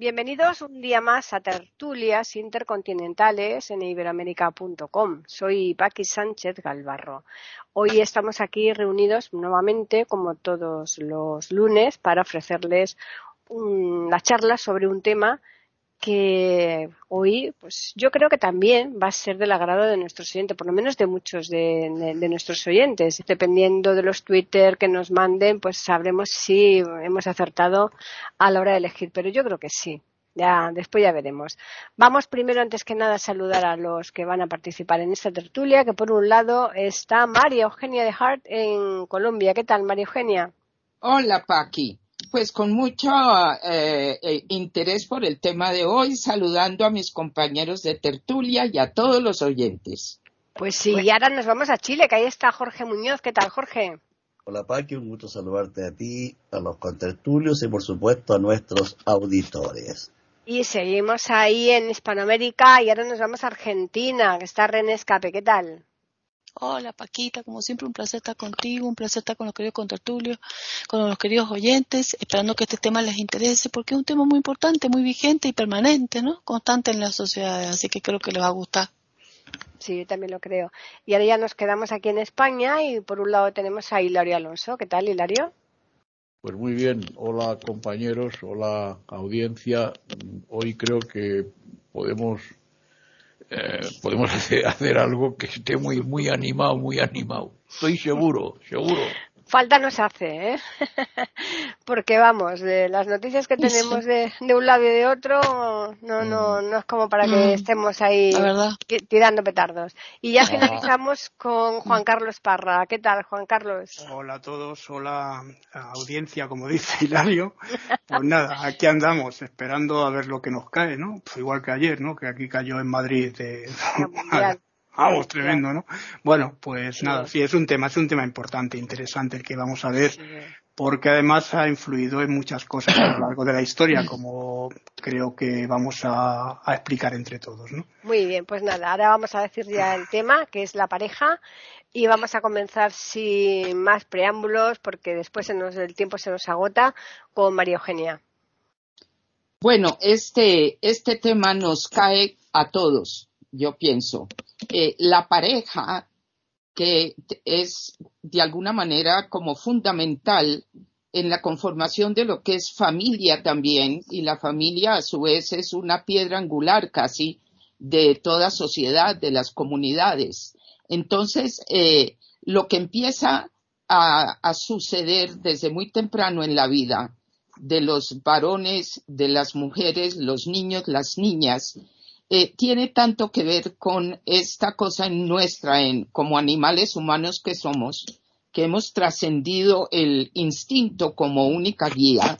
Bienvenidos un día más a Tertulias Intercontinentales en iberoamérica.com. Soy Paqui Sánchez Galvarro. Hoy estamos aquí reunidos nuevamente, como todos los lunes, para ofrecerles una charla sobre un tema que hoy, pues yo creo que también va a ser del agrado de nuestros oyentes, por lo menos de muchos de, nuestros oyentes. Dependiendo de los Twitter que nos manden, pues sabremos si hemos acertado a la hora de elegir, pero yo creo que sí. Ya, después ya veremos. Vamos primero, antes que nada, a saludar a los que van a participar en esta tertulia, que por un lado está María Eugenia de Hart en Colombia. ¿Qué tal, María Eugenia? Hola, Paqui pues con mucho eh, eh, interés por el tema de hoy, saludando a mis compañeros de tertulia y a todos los oyentes. Pues sí, y ahora nos vamos a Chile, que ahí está Jorge Muñoz. ¿Qué tal, Jorge? Hola, Paqui, un gusto saludarte a ti, a los contertulios y, por supuesto, a nuestros auditores. Y seguimos ahí en Hispanoamérica y ahora nos vamos a Argentina, que está René Escape. ¿Qué tal? Hola Paquita, como siempre un placer estar contigo, un placer estar con los queridos contertulios, con los queridos oyentes, esperando que este tema les interese, porque es un tema muy importante, muy vigente y permanente, ¿no? Constante en las sociedades, así que creo que les va a gustar. Sí, yo también lo creo. Y ahora ya nos quedamos aquí en España y por un lado tenemos a Hilario Alonso. ¿Qué tal, Hilario? Pues muy bien. Hola compañeros, hola audiencia. Hoy creo que podemos eh, podemos hacer, hacer algo que esté muy, muy animado, muy animado. Estoy seguro, seguro. Falta nos hace, ¿eh? Porque vamos, de las noticias que tenemos de, de, un lado y de otro, no, no, mm. no es como para que mm. estemos ahí tirando petardos. Y ya finalizamos con Juan Carlos Parra. ¿Qué tal, Juan Carlos? Hola a todos, hola audiencia, como dice Hilario. Pues nada, aquí andamos, esperando a ver lo que nos cae, ¿no? Pues igual que ayer, ¿no? Que aquí cayó en Madrid de... Vamos, tremendo, ¿no? Bueno, pues nada, sí, es un tema, es un tema importante, interesante el que vamos a ver, porque además ha influido en muchas cosas a lo largo de la historia, como creo que vamos a, explicar entre todos, ¿no? Muy bien, pues nada, ahora vamos a decir ya el tema, que es la pareja, y vamos a comenzar sin más preámbulos, porque después el tiempo se nos agota, con María Eugenia. Bueno, este, este tema nos cae a todos, yo pienso eh, la pareja, que es de alguna manera como fundamental en la conformación de lo que es familia también, y la familia a su vez es una piedra angular casi de toda sociedad, de las comunidades. Entonces, eh, lo que empieza a, suceder desde muy temprano en la vida de los varones, de las mujeres, los niños, las niñas, eh, tiene tanto que ver con esta cosa en nuestra, en, como animales humanos que somos, que hemos trascendido el instinto como única guía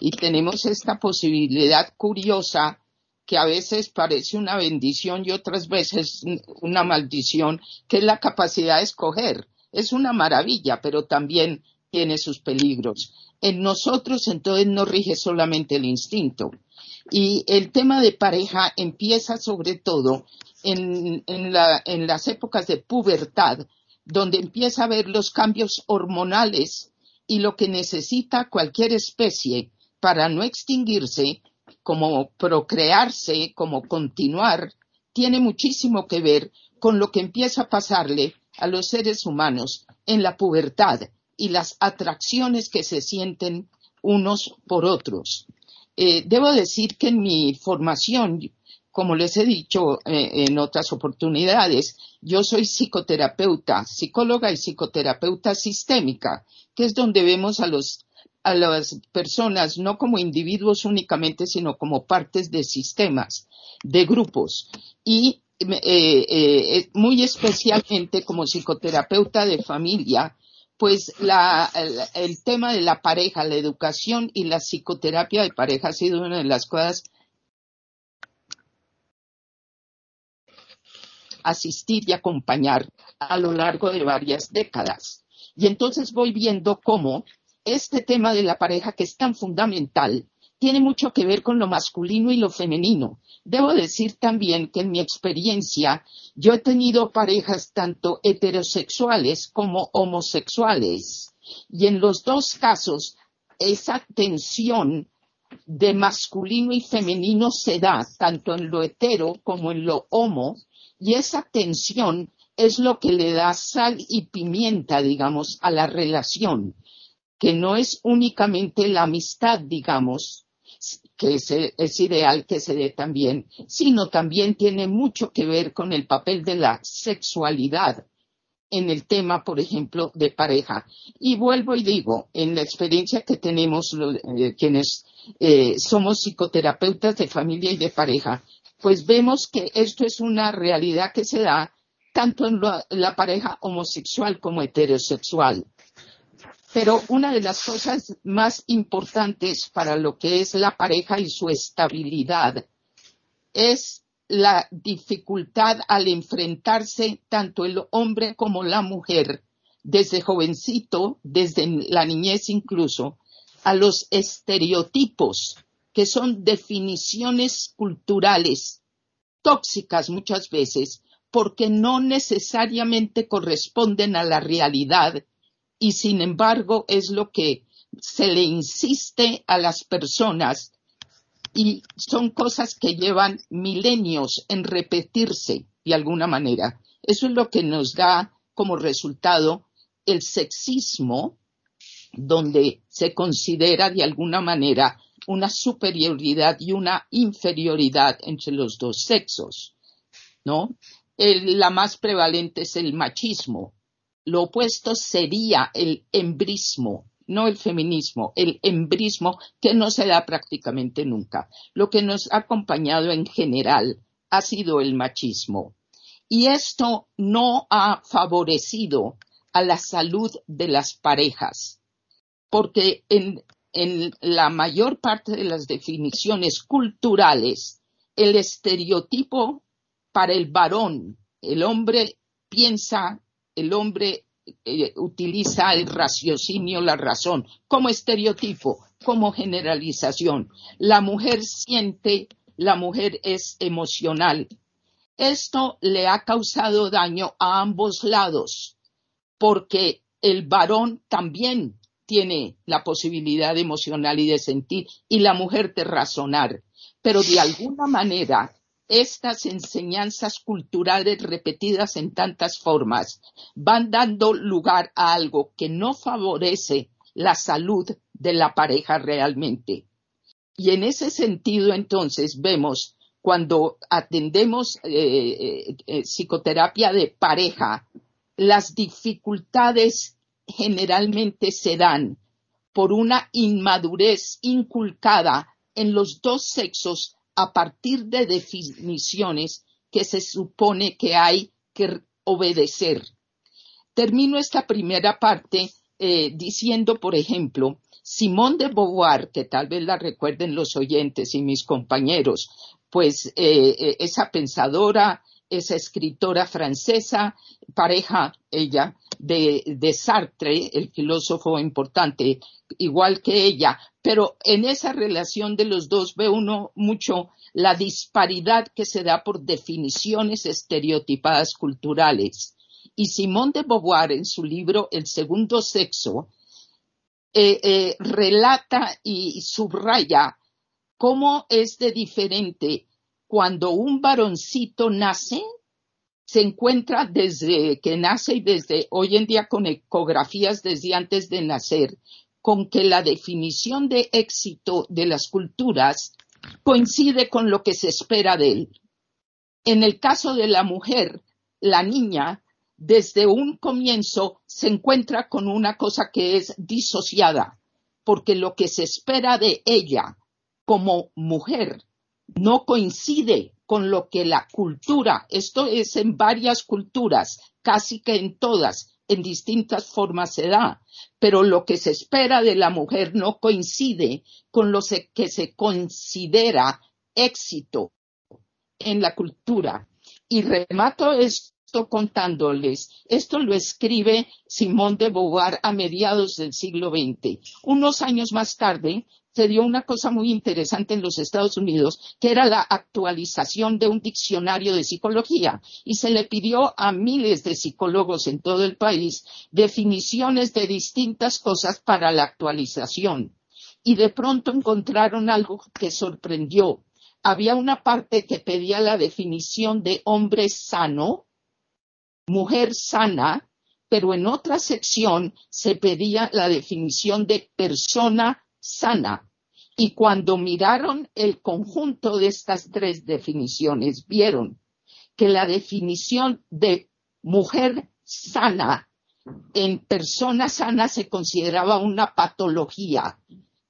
y tenemos esta posibilidad curiosa que a veces parece una bendición y otras veces una maldición, que es la capacidad de escoger. Es una maravilla, pero también tiene sus peligros. En nosotros entonces no rige solamente el instinto, y el tema de pareja empieza sobre todo en, las épocas de pubertad, donde empieza a ver los cambios hormonales y lo que necesita cualquier especie para no extinguirse, como procrearse, como continuar, tiene muchísimo que ver con lo que empieza a pasarle a los seres humanos en la pubertad y las atracciones que se sienten unos por otros. Eh, debo decir que en mi formación, como les he dicho eh, en otras oportunidades, yo soy psicoterapeuta, psicóloga y psicoterapeuta sistémica, que es donde vemos a los a las personas no como individuos únicamente, sino como partes de sistemas, de grupos. Y eh, muy especialmente como psicoterapeuta de familia, pues el, tema de la pareja, la educación y la psicoterapia de pareja ha sido una de las cosas asistir y acompañar a lo largo de varias décadas. Y entonces voy viendo cómo este tema de la pareja, que es tan fundamental, tiene mucho que ver con lo masculino y lo femenino. Debo decir también que en mi experiencia yo he tenido parejas tanto heterosexuales como homosexuales y en los dos casos esa tensión de masculino y femenino se da tanto en lo hetero como en lo homo y esa tensión es lo que le da sal y pimienta, digamos, a la relación, que no es únicamente la amistad, digamos, que es, ideal que se dé también, sino también tiene mucho que ver con el papel de la sexualidad en el tema, por ejemplo, de pareja. Y vuelvo y digo, en la experiencia que tenemos eh, quienes eh, somos psicoterapeutas de familia y de pareja, pues vemos que esto es una realidad que se da tanto en la pareja homosexual como heterosexual. Pero una de las cosas más importantes para lo que es la pareja y su estabilidad es la dificultad al enfrentarse tanto el hombre como la mujer, desde jovencito, desde la niñez incluso, a los estereotipos, que son definiciones culturales tóxicas muchas veces, porque no necesariamente corresponden a la realidad y sin embargo es lo que se le insiste a las personas y son cosas que llevan milenios en repetirse de alguna manera. Eso es lo que nos da como resultado el sexismo, donde se considera de alguna manera una superioridad y una inferioridad entre los dos sexos, ¿no? la más prevalente es el machismo, lo opuesto sería el embrismo, no el feminismo, el embrismo que no se da prácticamente nunca. Lo que nos ha acompañado en general ha sido el machismo. Y esto no ha favorecido a la salud de las parejas, porque en, en la mayor parte de las definiciones culturales, el estereotipo para el varón, el hombre piensa el hombre eh, utiliza el raciocinio, la razón, como estereotipo, como generalización. La mujer siente, la mujer es emocional. Esto le ha causado daño a ambos lados, porque el varón también tiene la posibilidad emocional y de sentir, y la mujer de razonar. Pero de alguna manera estas enseñanzas culturales repetidas en tantas formas van dando lugar a algo que no favorece la salud de la pareja realmente. Y en ese sentido, entonces, vemos cuando atendemos eh, eh, eh, psicoterapia de pareja, las dificultades generalmente se dan por una inmadurez inculcada en los dos sexos a partir de definiciones que se supone que hay que obedecer. Termino esta primera parte eh, diciendo, por ejemplo, Simone de Beauvoir, que tal vez la recuerden los oyentes y mis compañeros, pues eh, eh, esa pensadora, esa escritora francesa, pareja ella de, de Sartre, el filósofo importante, igual que ella, pero en esa relación de los dos ve uno mucho la disparidad que se da por definiciones estereotipadas culturales. Y Simone de Beauvoir, en su libro El segundo sexo, eh, eh, relata y subraya cómo es de diferente cuando un varoncito nace, se encuentra desde que nace y desde hoy en día con ecografías desde antes de nacer, con que la definición de éxito de las culturas coincide con lo que se espera de él. En el caso de la mujer, la niña, desde un comienzo se encuentra con una cosa que es disociada, porque lo que se espera de ella como mujer no coincide con lo que la cultura, esto es en varias culturas, casi que en todas, en distintas formas se da, pero lo que se espera de la mujer no coincide con lo que se considera éxito en la cultura. Y remato esto contándoles. Esto lo escribe Simón de Beauvoir a mediados del siglo XX. Unos años más tarde, se dio una cosa muy interesante en los Estados Unidos, que era la actualización de un diccionario de psicología. Y se le pidió a miles de psicólogos en todo el país definiciones de distintas cosas para la actualización. Y de pronto encontraron algo que sorprendió. Había una parte que pedía la definición de hombre sano, mujer sana, pero en otra sección se pedía la definición de persona sana. Y cuando miraron el conjunto de estas tres definiciones, vieron que la definición de mujer sana en persona sana se consideraba una patología,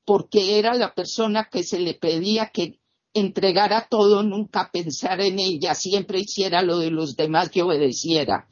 porque era la persona que se le pedía que entregara todo, nunca pensara en ella, siempre hiciera lo de los demás que obedeciera.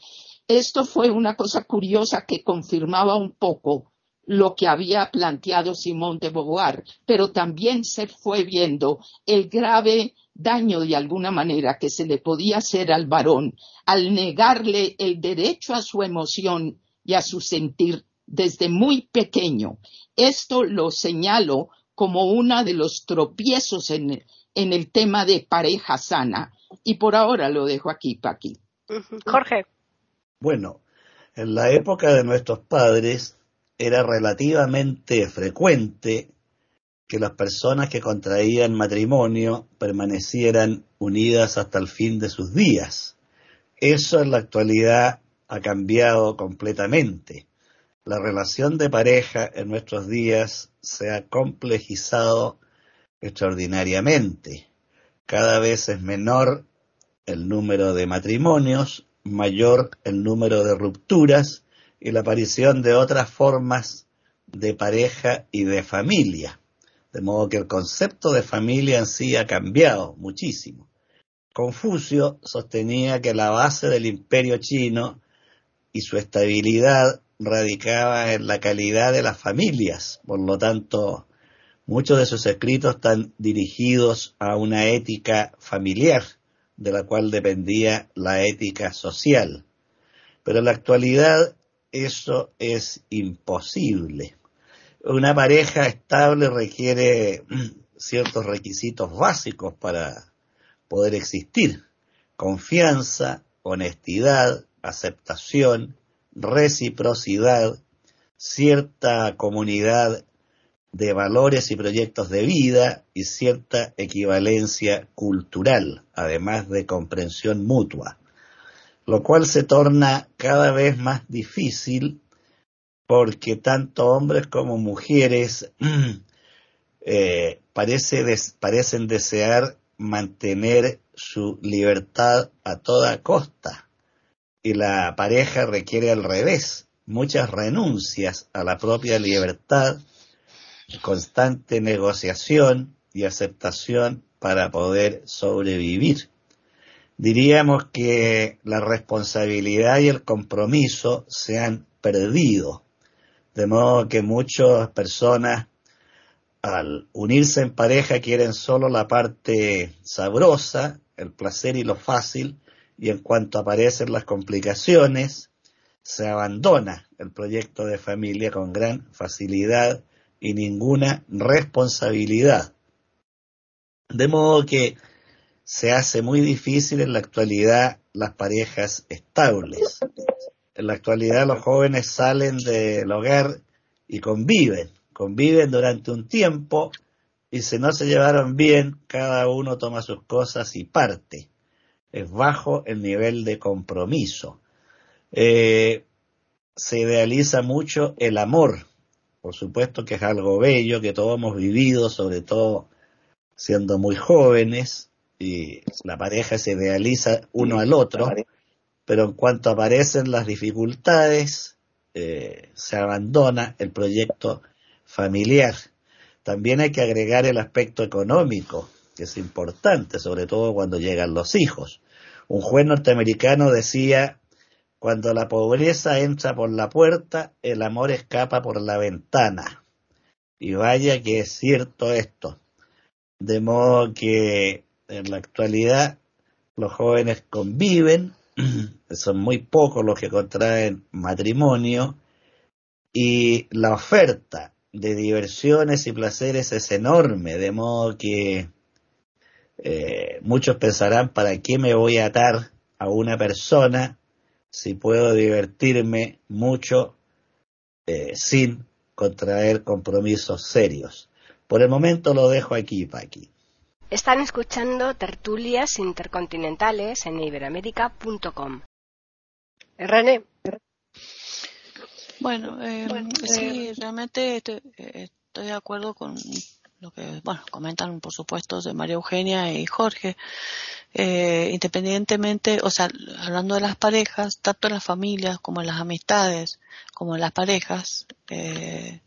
Esto fue una cosa curiosa que confirmaba un poco lo que había planteado Simón de Beauvoir, pero también se fue viendo el grave daño de alguna manera que se le podía hacer al varón al negarle el derecho a su emoción y a su sentir desde muy pequeño. Esto lo señalo como uno de los tropiezos en, en el tema de pareja sana. Y por ahora lo dejo aquí, Paqui. Jorge. Bueno, en la época de nuestros padres, era relativamente frecuente que las personas que contraían matrimonio permanecieran unidas hasta el fin de sus días. Eso en la actualidad ha cambiado completamente. La relación de pareja en nuestros días se ha complejizado extraordinariamente. Cada vez es menor el número de matrimonios, mayor el número de rupturas y la aparición de otras formas de pareja y de familia. De modo que el concepto de familia en sí ha cambiado muchísimo. Confucio sostenía que la base del imperio chino y su estabilidad radicaba en la calidad de las familias. Por lo tanto, muchos de sus escritos están dirigidos a una ética familiar, de la cual dependía la ética social. Pero en la actualidad eso es imposible. Una pareja estable requiere ciertos requisitos básicos para poder existir. Confianza, honestidad, aceptación, reciprocidad, cierta comunidad de valores y proyectos de vida y cierta equivalencia cultural, además de comprensión mutua lo cual se torna cada vez más difícil porque tanto hombres como mujeres eh, parecen desear mantener su libertad a toda costa. Y la pareja requiere al revés, muchas renuncias a la propia libertad, constante negociación y aceptación para poder sobrevivir diríamos que la responsabilidad y el compromiso se han perdido. De modo que muchas personas al unirse en pareja quieren solo la parte sabrosa, el placer y lo fácil, y en cuanto aparecen las complicaciones, se abandona el proyecto de familia con gran facilidad y ninguna responsabilidad. De modo que se hace muy difícil en la actualidad las parejas estables. En la actualidad los jóvenes salen del hogar y conviven, conviven durante un tiempo y si no se llevaron bien, cada uno toma sus cosas y parte. Es bajo el nivel de compromiso. Eh, se idealiza mucho el amor. Por supuesto que es algo bello que todos hemos vivido, sobre todo siendo muy jóvenes, y la pareja se idealiza uno al otro, pero en cuanto aparecen las dificultades, eh, se abandona el proyecto familiar. También hay que agregar el aspecto económico, que es importante, sobre todo cuando llegan los hijos. Un juez norteamericano decía, cuando la pobreza entra por la puerta, el amor escapa por la ventana. Y vaya que es cierto esto. De modo que en la actualidad los jóvenes conviven, son muy pocos los que contraen matrimonio y la oferta de diversiones y placeres es enorme, de modo que eh, muchos pensarán, ¿para qué me voy a atar a una persona si puedo divertirme mucho eh, sin contraer compromisos serios? Por el momento lo dejo aquí, Paqui. Están escuchando tertulias intercontinentales en iberamérica.com. René. Bueno, eh, sí, realmente estoy de acuerdo con lo que, bueno, comentan por supuesto de María Eugenia y Jorge, eh, independientemente, o sea, hablando de las parejas, tanto en las familias como en las amistades, como en las parejas eh,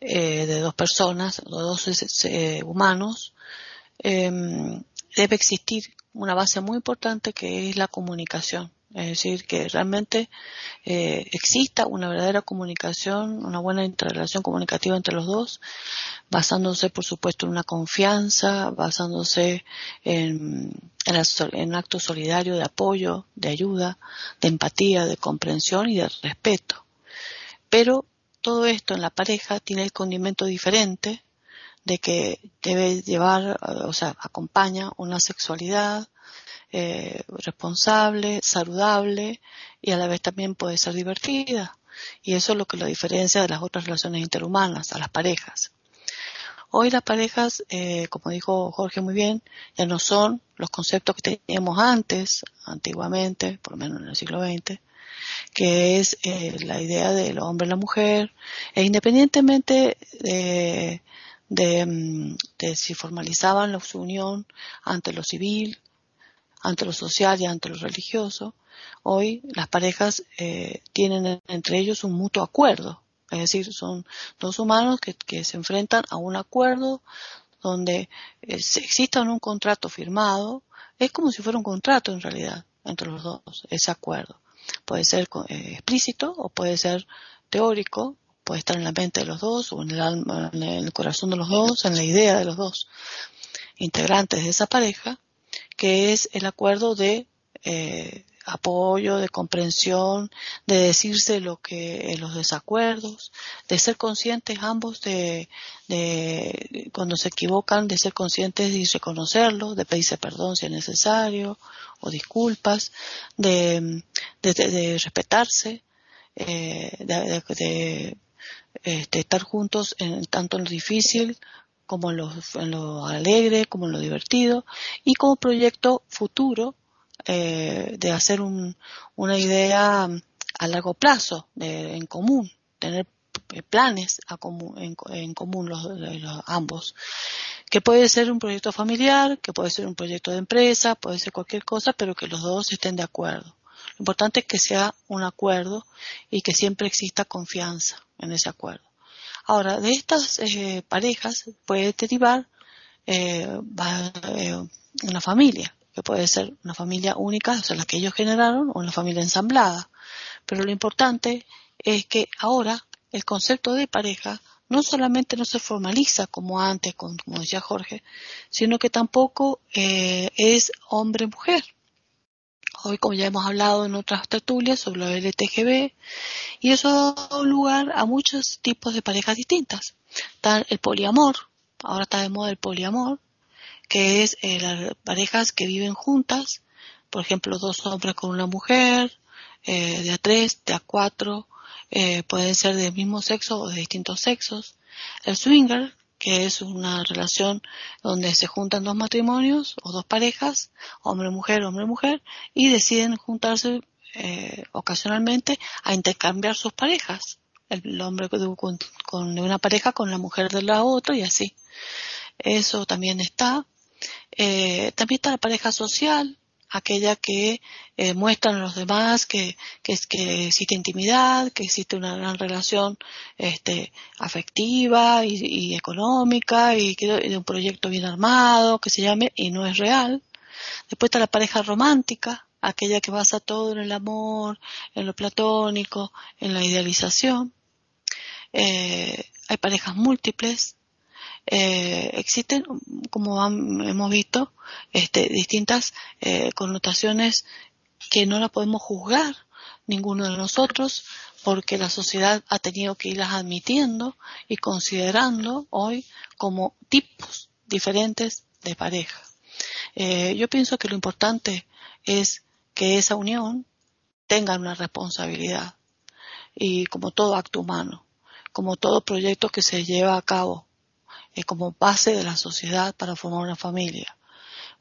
eh de dos personas, o dos eh, humanos, em, debe existir una base muy importante que es la comunicación. Es decir, que realmente eh, exista una verdadera comunicación, una buena interrelación comunicativa entre los dos, basándose, por supuesto, en una confianza, basándose en, en, un acto solidario de apoyo, de ayuda, de empatía, de comprensión y de respeto. Pero todo esto en la pareja tiene el condimento diferente de que debe llevar, o sea, acompaña una sexualidad, eh, responsable, saludable y a la vez también puede ser divertida. Y eso es lo que lo diferencia de las otras relaciones interhumanas, a las parejas. Hoy las parejas, eh, como dijo Jorge muy bien, ya no son los conceptos que teníamos antes, antiguamente, por lo menos en el siglo XX, que es eh, la idea del hombre y la mujer, e independientemente de, de, mm, de si formalizaban su unión ante lo civil ante lo social y ante lo religioso, hoy las parejas eh, tienen entre ellos un mutuo acuerdo. Es decir, son dos humanos que, se enfrentan a un acuerdo donde eh, exista un contrato firmado. Es como si fuera un contrato en realidad entre los dos, ese acuerdo. Puede ser eh, explícito o puede ser teórico, puede estar en la mente de los dos o en el alma, en el corazón de los dos, en la idea de los dos integrantes de esa pareja, que es el acuerdo de eh, apoyo, de comprensión, de decirse lo que en los desacuerdos, de ser conscientes ambos de, de, cuando se equivocan, de ser conscientes y reconocerlo, de pedirse perdón si es necesario o disculpas, de, de, respetarse, eh, de, este, estar juntos en tanto en lo difícil como en lo, alegre, como en lo divertido, y como proyecto futuro eh, de hacer una idea a largo plazo en común, tener planes en, común los, ambos, que puede ser un proyecto familiar, que puede ser un proyecto de empresa, puede ser cualquier cosa, pero que los dos estén de acuerdo. Lo importante es que sea un acuerdo y que siempre exista confianza en ese acuerdo. Ahora, de estas eh, parejas puede derivar eh, eh, una familia, que puede ser una familia única, o sea, la que ellos generaron, o una familia ensamblada. Pero lo importante es que ahora el concepto de pareja no solamente no se formaliza como antes, como decía Jorge, sino que tampoco es hombre-mujer. Hoy, como ya hemos hablado en otras tertulias sobre lo LTGB, y eso ha dado lugar a muchos tipos de parejas distintas. Está el poliamor, ahora está de moda el poliamor, que es eh, las parejas que viven juntas, por ejemplo, dos hombres con una mujer, eh, de a tres, de a cuatro, eh, pueden ser del mismo sexo o de distintos sexos. El swinger, que es una relación donde se juntan dos matrimonios o dos parejas, hombre-mujer, hombre-mujer, y deciden juntarse eh, ocasionalmente a intercambiar sus parejas. El, hombre con, con, una pareja con la mujer de la otra y así. Eso también está. Eh, también está la pareja social, aquella que eh, muestran a los demás que, que, que, existe intimidad, que existe una gran relación este, afectiva y, económica y que de un proyecto bien armado que se llame y no es real. Después está la pareja romántica, aquella que basa todo en el amor, en lo platónico, en la idealización. Eh, hay parejas múltiples, eh, existen, como hemos visto, este, distintas eh, connotaciones que no la podemos juzgar ninguno de nosotros porque la sociedad ha tenido que irlas admitiendo y considerando hoy como tipos diferentes de pareja. Eh, yo pienso que lo importante es que esa unión tenga una responsabilidad y como todo acto humano, como todo proyecto que se lleva a cabo es como base de la sociedad para formar una familia.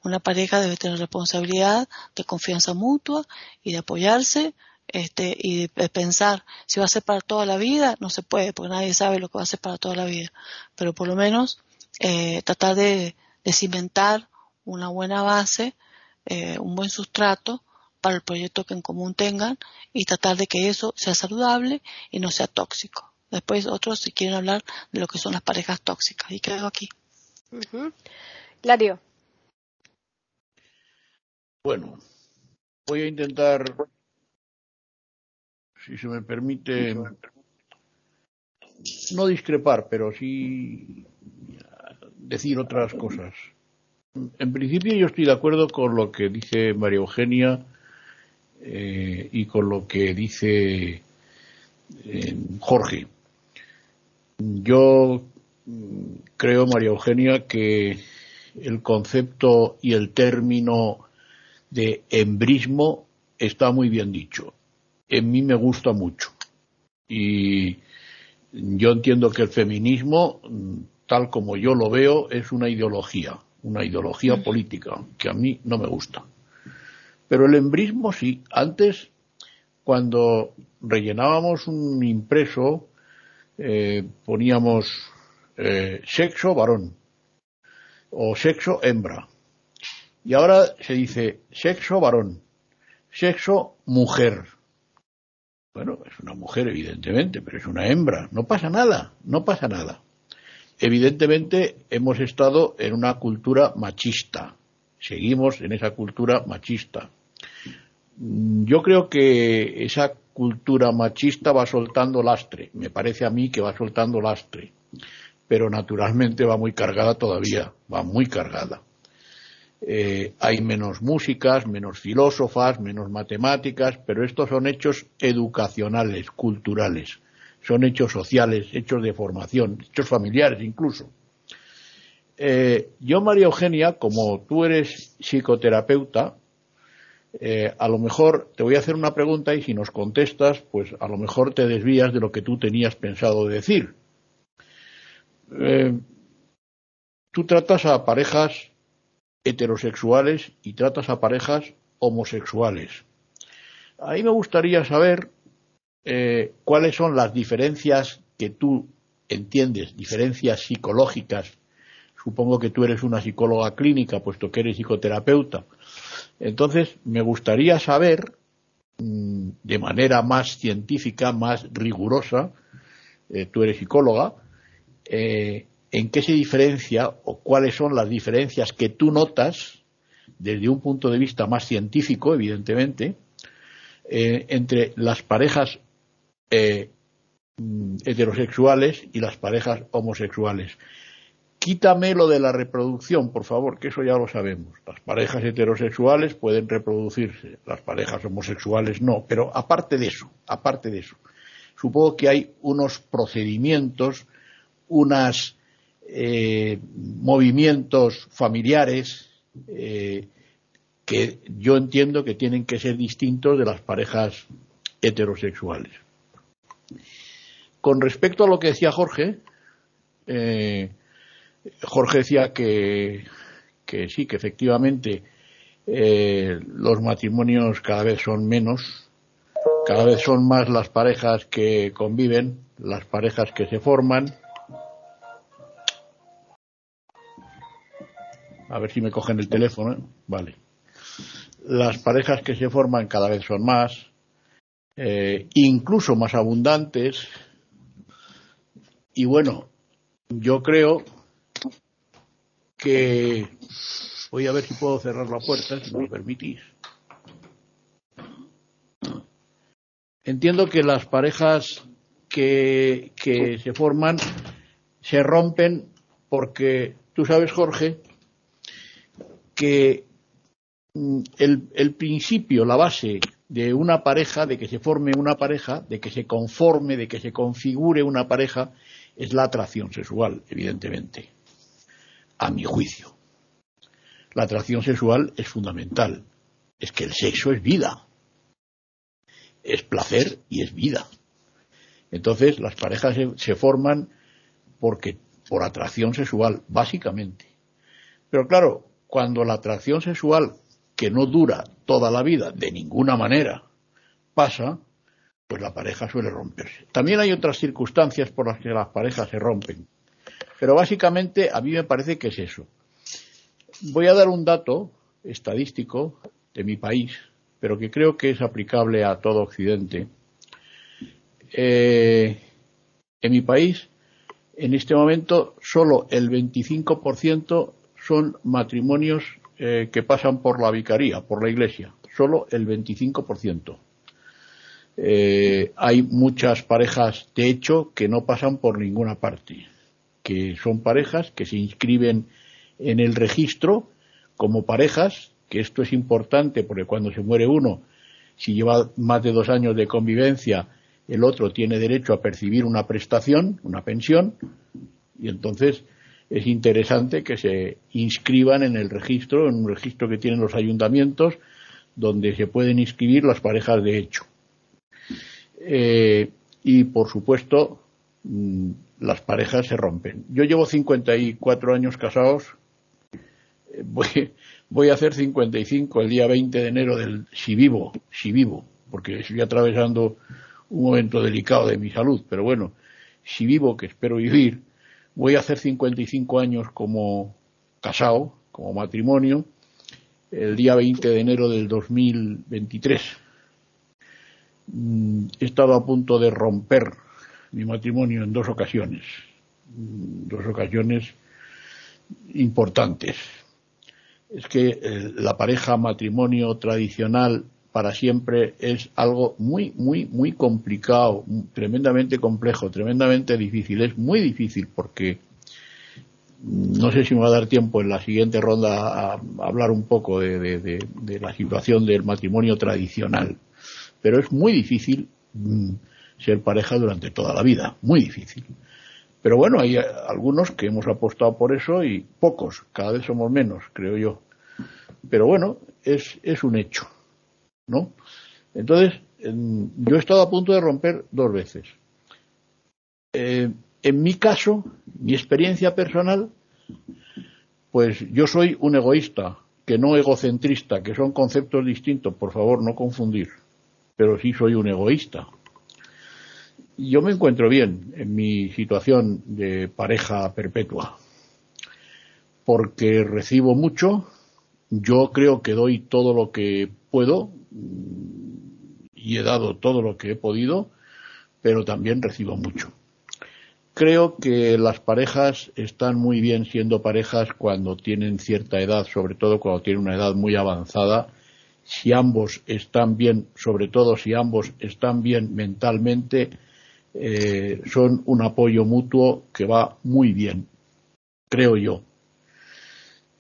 Una pareja debe tener responsabilidad de confianza mutua y de apoyarse este, y de pensar si va a ser para toda la vida, no se puede, porque nadie sabe lo que va a ser para toda la vida. Pero por lo menos eh, tratar de, cimentar una buena base, eh, un buen sustrato para el proyecto que en común tengan y tratar de que eso sea saludable y no sea tóxico. Después otros si quieren hablar de lo que son las parejas tóxicas. Y quedo aquí. Lario. Bueno, voy a intentar, si se me permite, no discrepar, pero sí decir otras cosas. En principio yo estoy de acuerdo con lo que dice María Eugenia eh, y con lo que dice eh, Jorge. Yo mm, creo, María Eugenia, que el concepto y el término de embrismo está muy bien dicho. En mí me gusta mucho. Y yo entiendo que el feminismo, tal como yo lo veo, es una ideología, una ideología mm. política, que a mí no me gusta. Pero el embrismo sí. Antes, cuando rellenábamos un impreso, eh, poníamos eh, sexo varón o sexo hembra. Y ahora se dice sexo varón, sexo mujer. Bueno, es una mujer evidentemente, pero es una hembra. No pasa nada, no pasa nada. Evidentemente hemos estado en una cultura machista. Seguimos en esa cultura machista. Yo creo que esa cultura machista va soltando lastre. Me parece a mí que va soltando lastre. Pero naturalmente va muy cargada todavía, va muy cargada. Eh, hay menos músicas, menos filósofas, menos matemáticas, pero estos son hechos educacionales, culturales, son hechos sociales, hechos de formación, hechos familiares incluso. Eh, yo, María Eugenia, como tú eres psicoterapeuta, eh, a lo mejor te voy a hacer una pregunta y si nos contestas, pues a lo mejor te desvías de lo que tú tenías pensado decir. Eh, tú tratas a parejas heterosexuales y tratas a parejas homosexuales. Ahí me gustaría saber eh, cuáles son las diferencias que tú entiendes, diferencias psicológicas. Supongo que tú eres una psicóloga clínica, puesto que eres psicoterapeuta. Entonces, me gustaría saber, mm, de manera más científica, más rigurosa, eh, tú eres psicóloga, eh, en qué se diferencia o cuáles son las diferencias que tú notas desde un punto de vista más científico, evidentemente, eh, entre las parejas mm, heterosexuales y las parejas homosexuales. Quítame lo de la reproducción, por favor, que eso ya lo sabemos. Las parejas heterosexuales pueden reproducirse, las parejas homosexuales no. Pero aparte de eso, aparte de eso, supongo que hay unos procedimientos, unos eh, movimientos familiares eh, que yo entiendo que tienen que ser distintos de las parejas heterosexuales. Con respecto a lo que decía Jorge, eh, Jorge decía que, sí, que efectivamente eh, los matrimonios cada vez son menos, cada vez son más las parejas que conviven, las parejas que se forman. A ver si me cogen el teléfono. ¿eh? Vale. Las parejas que se forman cada vez son más, eh, incluso más abundantes. Y bueno, yo creo que voy a ver si puedo cerrar la puerta, si me permitís. Entiendo que las parejas que, que se forman se rompen porque tú sabes, Jorge, que mm, el, principio, la base de una pareja, de que se forme una pareja, de que se conforme, de que se configure una pareja, es la atracción sexual, evidentemente, a mi juicio. La atracción sexual es fundamental. Es que el sexo es vida. Es placer y es vida. Entonces, las parejas se, forman porque por atracción sexual, básicamente. Pero claro, cuando la atracción sexual, que no dura toda la vida de ninguna manera, pasa, pues la pareja suele romperse. También hay otras circunstancias por las que las parejas se rompen. Pero básicamente a mí me parece que es eso. Voy a dar un dato estadístico de mi país, pero que creo que es aplicable a todo Occidente. Eh, en mi país, en este momento, solo el 25% son matrimonios eh, que pasan por la vicaría, por la iglesia. Solo el 25%. Eh, hay muchas parejas, de hecho, que no pasan por ninguna parte, que son parejas que se inscriben en el registro como parejas, que esto es importante porque cuando se muere uno, si lleva más de dos años de convivencia, el otro tiene derecho a percibir una prestación, una pensión, y entonces es interesante que se inscriban en el registro, en un registro que tienen los ayuntamientos, donde se pueden inscribir las parejas de hecho. Eh, y, por supuesto, mm, las parejas se rompen. Yo llevo 54 años casados, eh, voy, voy a hacer 55 el día 20 de enero del si vivo, si vivo, porque estoy atravesando un momento delicado de mi salud, pero bueno, si vivo, que espero vivir, voy a hacer 55 años como casado, como matrimonio, el día 20 de enero del 2023. Mm, he estado a punto de romper mi matrimonio en dos ocasiones, mm, dos ocasiones importantes. Es que eh, la pareja matrimonio tradicional para siempre es algo muy, muy, muy complicado, tremendamente complejo, tremendamente difícil. Es muy difícil porque no sé si me va a dar tiempo en la siguiente ronda a, hablar un poco de, la situación del matrimonio tradicional, pero es muy difícil mm, ser pareja durante toda la vida, muy difícil. Pero bueno, hay algunos que hemos apostado por eso y pocos, cada vez somos menos, creo yo. Pero bueno, es, un hecho. ¿no? Entonces, yo he estado a punto de romper dos veces. Eh, en mi caso, mi experiencia personal, pues yo soy un egoísta, que no egocentrista, que son conceptos distintos, por favor, no confundir, pero sí soy un egoísta. Yo me encuentro bien en mi situación de pareja perpetua, porque recibo mucho, yo creo que doy todo lo que puedo, y he dado todo lo que he podido, pero también recibo mucho. Creo que las parejas están muy bien siendo parejas cuando tienen cierta edad, sobre todo cuando tienen una edad muy avanzada. Si ambos están bien, sobre todo si ambos están bien mentalmente, eh, son un apoyo mutuo que va muy bien, creo yo.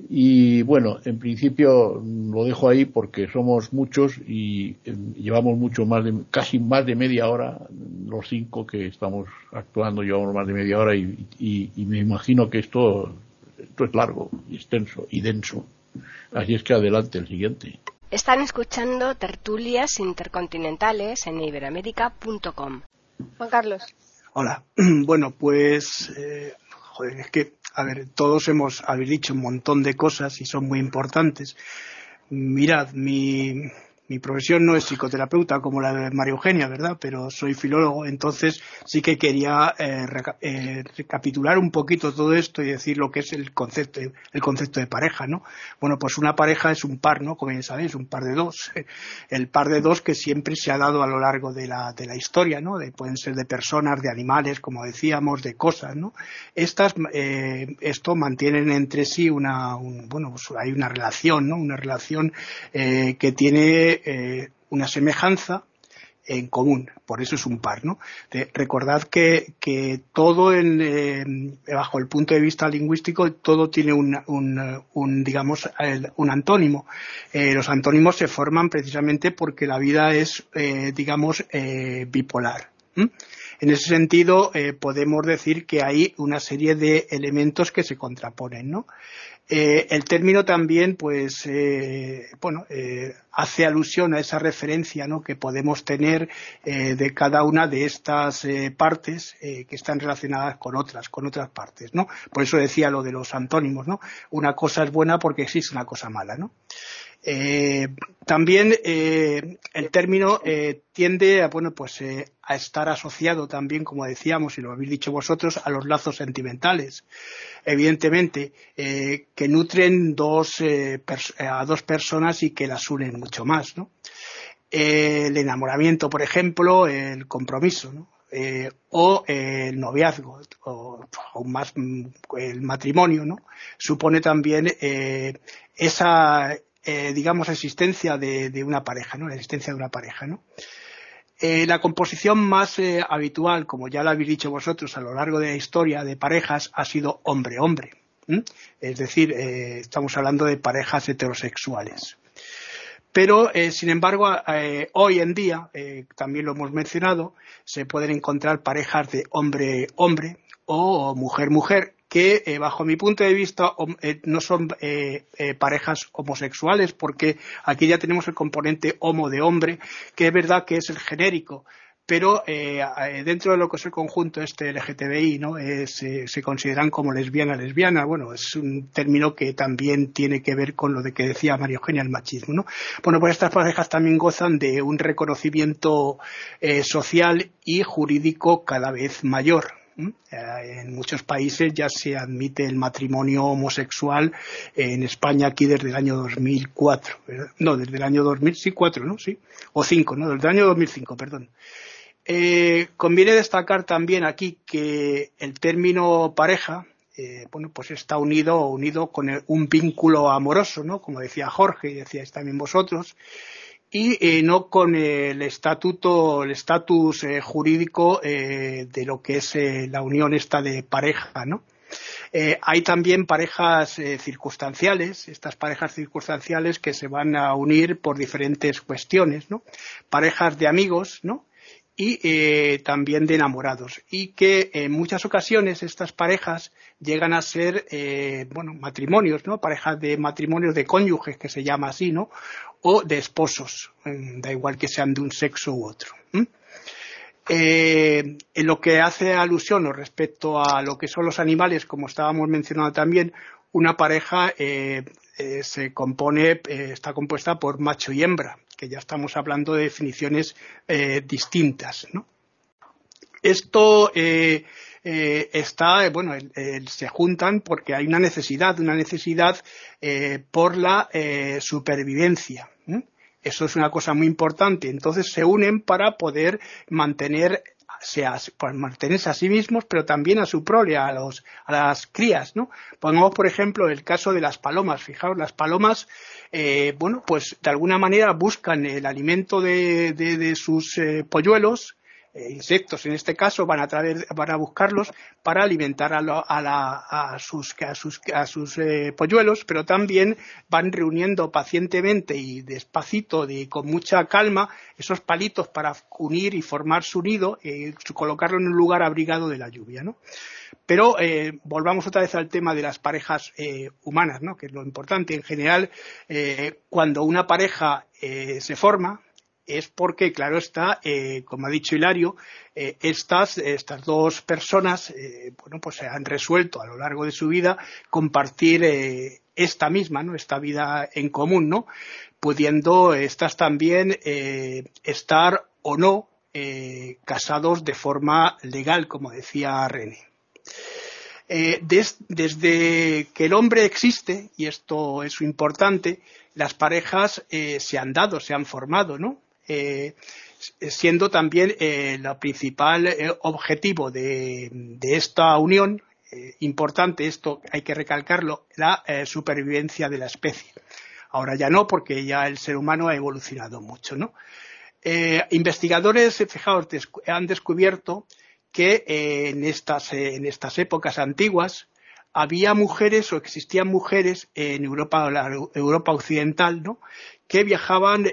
Y bueno, en principio lo dejo ahí porque somos muchos y eh, llevamos mucho más de, casi más de media hora, los cinco que estamos actuando llevamos más de media hora y, y, me imagino que esto, esto es largo y extenso y denso. Así es que adelante el siguiente. Están escuchando tertulias intercontinentales en iberamérica.com. Juan Carlos. Hola. Bueno, pues, eh, joder, es que a ver, todos hemos, habéis dicho un montón de cosas y son muy importantes. Mirad, mi, mi profesión no es psicoterapeuta como la de María Eugenia, ¿verdad? Pero soy filólogo, entonces sí que quería eh, eh, recapitular un poquito todo esto y decir lo que es el concepto, el concepto de pareja, ¿no? Bueno, pues una pareja es un par, ¿no? Como ya sabéis, un par de dos. El par de dos que siempre se ha dado a lo largo de la, de la historia, ¿no? De, pueden ser de personas, de animales, como decíamos, de cosas, ¿no? Estas, eh, esto mantienen entre sí una, bueno, pues hay una relación, ¿no? Una relación que tiene eh, una semejanza en común, por eso es un par, ¿no? recordad que, todo eh, bajo el punto de vista lingüístico, todo tiene un, digamos, un antónimo. Eh, los antónimos se forman precisamente porque la vida es, digamos, bipolar. En ese sentido, podemos decir que hay una serie de elementos que se contraponen, ¿no? Eh, el término también, pues, eh, bueno, eh, hace alusión a esa referencia ¿no? que podemos tener de cada una de estas partes que están relacionadas con otras, con otras partes, ¿no? Por eso decía lo de los antónimos, ¿no? Una cosa es buena porque existe una cosa mala, ¿no? Eh, también eh, el término eh, tiende a, bueno, pues, a estar asociado también, como decíamos, y lo habéis dicho vosotros, a los lazos sentimentales. Evidentemente, que nutren dos, a dos personas y que las unen mucho más, ¿no? el enamoramiento, por ejemplo, el compromiso, o el noviazgo, o aún más mm, el matrimonio, ¿no? Supone también esa eh, digamos, existencia de, una pareja, ¿no? La existencia de una pareja, ¿no? Eh, la composición más eh, habitual, como ya lo habéis dicho vosotros a lo largo de la historia de parejas, ha sido hombre-hombre. Es decir, estamos hablando de parejas heterosexuales. Pero, sin embargo, hoy en día, también lo hemos mencionado, se pueden encontrar parejas de hombre-hombre o mujer-mujer que eh, bajo mi punto de vista eh, no son eh, parejas homosexuales porque aquí ya tenemos el componente homo de hombre que es verdad que es el genérico pero dentro de lo que es el conjunto este LGTBI no se consideran como lesbiana lesbiana. Bueno es un término que también tiene que ver con lo de que decía María Eugenia el machismo no bueno pues estas parejas también gozan de un reconocimiento social y jurídico cada vez mayor en muchos países ya se admite el matrimonio homosexual. En España aquí desde el año 2004. No, desde el año 2000, sí, cuatro, ¿no? Sí. O cinco, ¿no? Desde el año 2005, perdón. Eh, conviene destacar también aquí que el término pareja, eh, bueno, pues está unido, unido con un vínculo amoroso, ¿no? Como decía Jorge y decíais también vosotros, y eh, no con el estatuto, el estatus eh, jurídico eh, de lo que es la unión esta de pareja, ¿no? hay también parejas circunstanciales, estas parejas circunstanciales que se van a unir por diferentes cuestiones, ¿no? Parejas de amigos, ¿no? y también de enamorados y que en muchas ocasiones estas parejas llegan a ser bueno matrimonios no parejas de matrimonios de cónyuges que se llama así no o de esposos, da igual que sean de un sexo u otro. Eh, en lo que hace alusión respecto a lo que son los animales, como estábamos mencionando también, una pareja eh, eh, se compone, está compuesta por macho y hembra, que ya estamos hablando de definiciones distintas. Esto está, bueno, se juntan porque hay una necesidad, una necesidad por la supervivencia. Eso es una cosa muy importante. Entonces se unen para poder mantener pues, mantenerse a sí mismos, pero también a su prole, a, los, a las crías, ¿no? Pongamos, por ejemplo, el caso de las palomas. Fijaos, las palomas, eh, bueno, pues de alguna manera buscan el alimento de, de, sus eh, polluelos eh, insectos en este caso van a, traer, van a buscarlos para alimentar a, a, sus, a sus, eh, polluelos, pero también van reuniendo pacientemente y despacito y con mucha calma esos palitos para unir y formar su nido y colocarlo en un lugar abrigado de la lluvia. ¿no? Pero eh, volvamos otra vez al tema de las parejas humanas, ¿no? que es lo importante. En general, cuando una pareja se forma, es porque, claro está, eh, como ha dicho Hilario, eh, estas, estas dos personas, eh, bueno, pues se han resuelto a lo largo de su vida compartir esta misma, ¿no? Esta vida en común, ¿no? Pudiendo estas también estar o no casados de forma legal, como decía René. desde que el hombre existe, y esto es importante, las parejas se han dado, se han formado, ¿no? Eh, siendo también el eh, principal eh, objetivo de, esta unión, importante esto hay que recalcarlo, la supervivencia de la especie. Ahora ya no, porque ya el ser humano ha evolucionado mucho, ¿no? Investigadores, fijaos, han descubierto que en, estas, en estas épocas antiguas había mujeres o existían mujeres en Europa, la Europa occidental, ¿no? que viajaban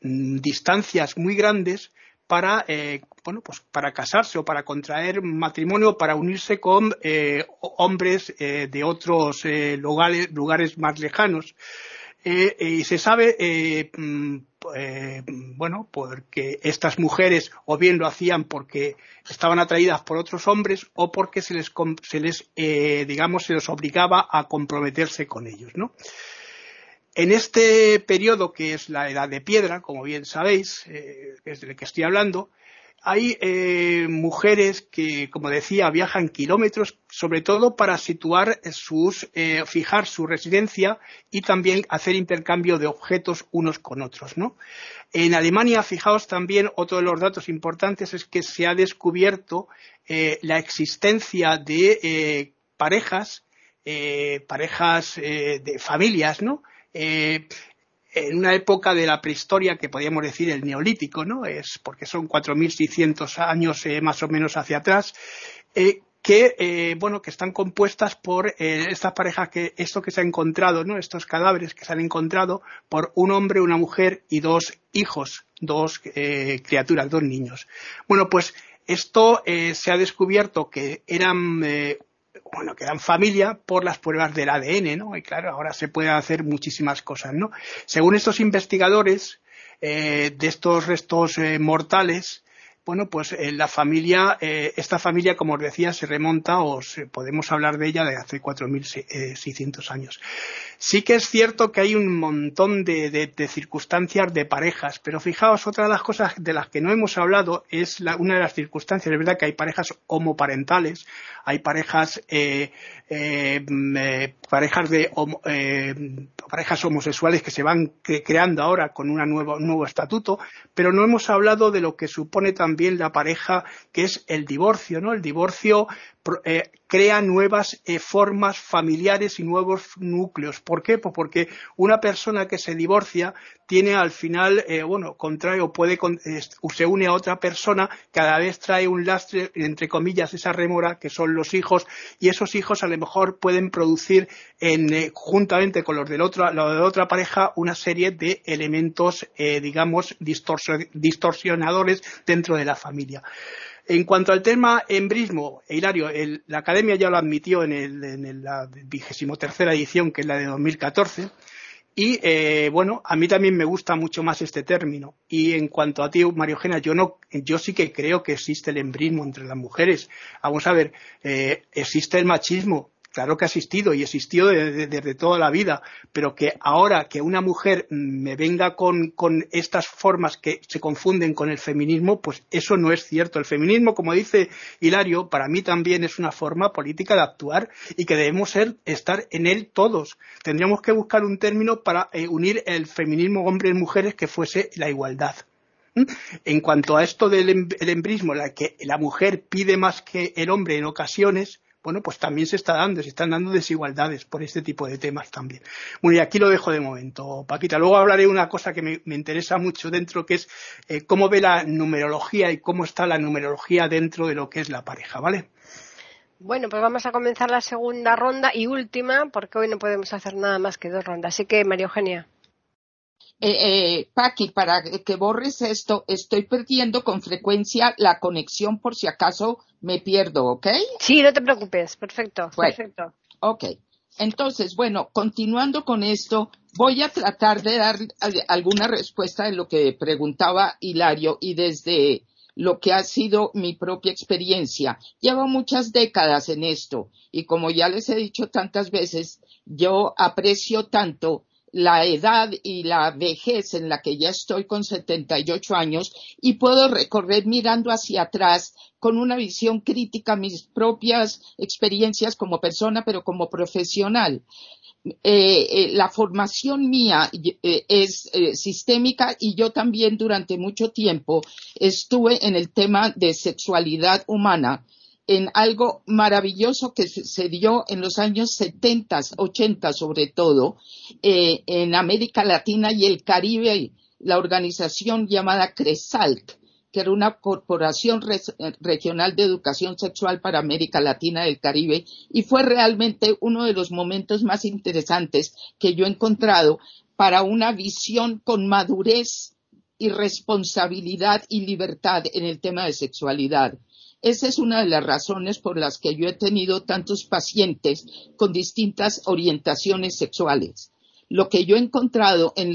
distancias muy grandes para, bueno, pues para casarse o para contraer matrimonio, para unirse con hombres de otros lugares, lugares más lejanos. Eh, y se sabe, eh, mm, eh, bueno, porque estas mujeres o bien lo hacían porque estaban atraídas por otros hombres o porque se les, se les digamos, se les obligaba a comprometerse con ellos, ¿no? En este periodo, que es la edad de piedra, como bien sabéis, eh, es del que estoy hablando, hay eh, mujeres que, como decía, viajan kilómetros, sobre todo para situar sus, eh, fijar su residencia y también hacer intercambio de objetos unos con otros, ¿no? En Alemania, fijaos también, otro de los datos importantes es que se ha descubierto eh, la existencia de parejas, parejas de familias, ¿no? En una época de la prehistoria que podríamos decir el neolítico, ¿no? Es porque son 4.600 años eh, más o menos hacia atrás, eh, que, eh, bueno, que están compuestas por estas parejas que, esto que se ha encontrado, ¿no? Estos cadáveres que se han encontrado por un hombre, una mujer y dos hijos, dos criaturas, dos niños. Bueno, pues esto se ha descubierto que eran bueno, que dan familia por las pruebas del ADN, ¿no? Y claro, ahora se pueden hacer muchísimas cosas, ¿no? Según estos investigadores, eh, de estos restos eh, mortales, bueno, pues eh, la familia, eh, esta familia, como os decía, se remonta o podemos hablar de ella de hace 4.600 años. Sí que es cierto que hay un montón de, circunstancias de parejas, pero fijaos, otra de las cosas de las que no hemos hablado es una de las circunstancias, es verdad que hay parejas homoparentales, hay parejas, eh, parejas de parejas homosexuales que se van creando ahora con un nuevo estatuto, pero no hemos hablado de lo que supone también la pareja, que es el divorcio, ¿no? El divorcio eh, crea nuevas eh, formas familiares y nuevos núcleos. ¿Por qué? Pues porque una persona que se divorcia tiene al final, eh, bueno, contrario, puede, se une a otra persona, cada vez trae un lastre, entre comillas, esa remora, que son los hijos, y esos hijos a lo mejor pueden producir, en, juntamente con los de, la otra pareja, una serie de elementos, digamos, distorsionadores dentro de la familia. En cuanto al tema embrismo, Hilario, la Academia ya lo admitió en, la vigésimo tercera edición, que es la de 2014, y eh, bueno, a mí también me gusta mucho más este término. Y en cuanto a ti, Mario Gena, yo no, yo sí que creo que existe el embrismo entre las mujeres. Vamos a ver, eh, existe el machismo, claro que ha existido y existió desde, toda la vida, pero que ahora que una mujer me venga con, estas formas que se confunden con el feminismo, pues eso no es cierto. El feminismo, como dice Hilario, para mí también es una forma política de actuar y que debemos ser, estar en él todos. Tendríamos que buscar un término para eh, unir el feminismo hombres-mujeres que fuese la igualdad. ¿Mm? En cuanto a esto del em, embrismo, la que la mujer pide más que el hombre en ocasiones, bueno, pues también se está dando, se están dando desigualdades por este tipo de temas también. Bueno, y aquí lo dejo de momento, Paquita. Luego hablaré de una cosa que me, interesa mucho dentro, que es eh, cómo ve la numerología y cómo está la numerología dentro de lo que es la pareja, ¿vale? Bueno, pues vamos a comenzar la segunda ronda y última, porque hoy no podemos hacer nada más que dos rondas. Así que, María Eugenia. Eh, eh, Paqui, para que borres esto, estoy perdiendo con frecuencia la conexión por si acaso me pierdo, ¿ok? Sí, no te preocupes, perfecto, perfecto. Ok, entonces, bueno, continuando con esto, voy a tratar de dar alguna respuesta de lo que preguntaba Hilario y desde lo que ha sido mi propia experiencia. Llevo muchas décadas en esto y como ya les he dicho tantas veces, yo aprecio tanto la edad y la vejez en la que ya estoy con 78 años y puedo recorrer mirando hacia atrás con una visión crítica mis propias experiencias como persona, pero como profesional. Eh, eh, la formación mía eh, es sistémica y yo también durante mucho tiempo estuve en el tema de sexualidad humana en algo maravilloso que se dio en los años 70, 80 sobre todo, eh, en América Latina y el Caribe la organización llamada CRESALC, que era una corporación regional de educación sexual para América Latina y el Caribe, y fue realmente uno de los momentos más interesantes que yo he encontrado para una visión con madurez y responsabilidad y libertad en el tema de sexualidad. Esa es una de las razones por las que yo he tenido tantos pacientes con distintas orientaciones sexuales. Lo que yo he encontrado en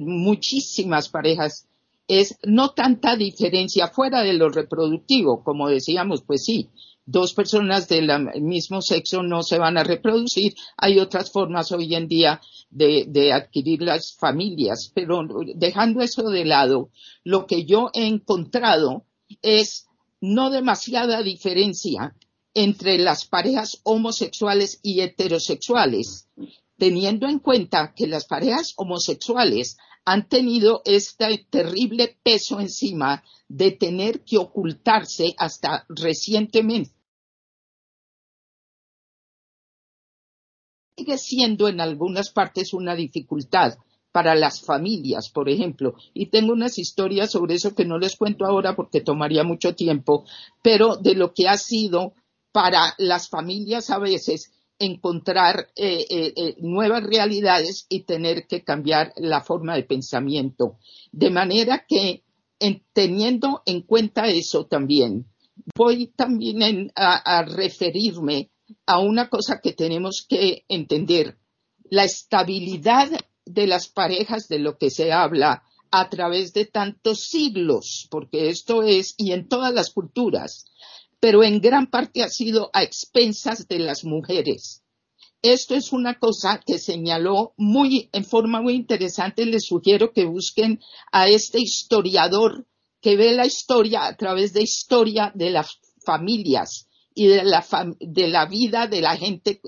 muchísimas parejas es no tanta diferencia fuera de lo reproductivo, como decíamos, pues sí, dos personas del mismo sexo no se van a reproducir. Hay otras formas hoy en día de, de, adquirir las familias, pero dejando eso de lado, lo que yo he encontrado es no demasiada diferencia entre las parejas homosexuales y heterosexuales, teniendo en cuenta que las parejas homosexuales han tenido este terrible peso encima de tener que ocultarse hasta recientemente. Sigue siendo en algunas partes una dificultad para las familias, por ejemplo. Y tengo unas historias sobre eso que no les cuento ahora porque tomaría mucho tiempo, pero de lo que ha sido para las familias a veces encontrar eh, eh, eh, nuevas realidades y tener que cambiar la forma de pensamiento. De manera que, teniendo en cuenta eso también, voy también a referirme a una cosa que tenemos que entender. La estabilidad de las parejas de lo que se habla a través de tantos siglos, porque esto es, y en todas las culturas, pero en gran parte ha sido a expensas de las mujeres. Esto es una cosa que señaló muy, en forma muy interesante. Les sugiero que busquen a este historiador que ve la historia a través de historia de las familias y de la, de la vida de la gente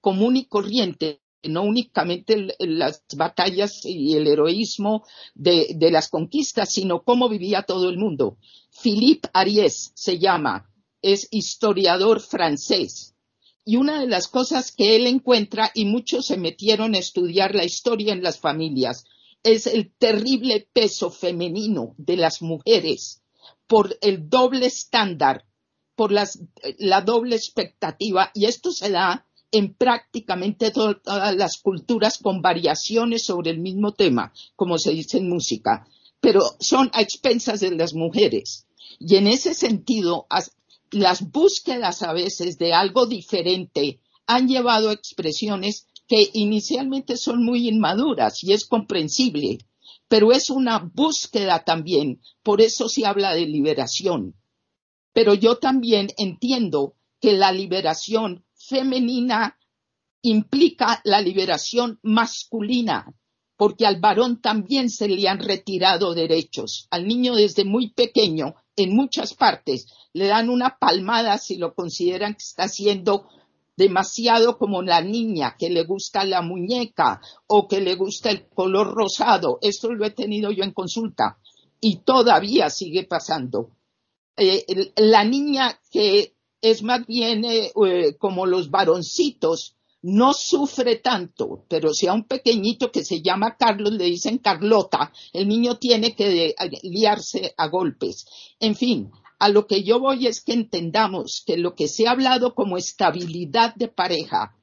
común y corriente no únicamente las batallas y el heroísmo de, las conquistas, sino cómo vivía todo el mundo. Philippe Ariès se llama, es historiador francés. Y una de las cosas que él encuentra, y muchos se metieron a estudiar la historia en las familias, es el terrible peso femenino de las mujeres por el doble estándar, por la doble expectativa, y esto se da en prácticamente todas las culturas con variaciones sobre el mismo tema, como se dice en música, pero son a expensas de las mujeres. Y en ese sentido, las búsquedas a veces de algo diferente han llevado a expresiones que inicialmente son muy inmaduras y es comprensible, pero es una búsqueda también, por eso se habla de liberación. Pero yo también entiendo que la liberación femenina implica la liberación masculina, porque al varón también se le han retirado derechos. Al niño desde muy pequeño, en muchas partes, le dan una palmada si lo consideran que está haciendo demasiado como la niña, que le gusta la muñeca o que le gusta el color rosado. Esto lo he tenido yo en consulta y todavía sigue pasando. Eh, la niña que es más bien eh, eh, como los varoncitos, no sufre tanto, pero si a un pequeñito que se llama Carlos le dicen Carlota, el niño tiene que liarse a golpes. En fin, a lo que yo voy es que entendamos que lo que se ha hablado como estabilidad de pareja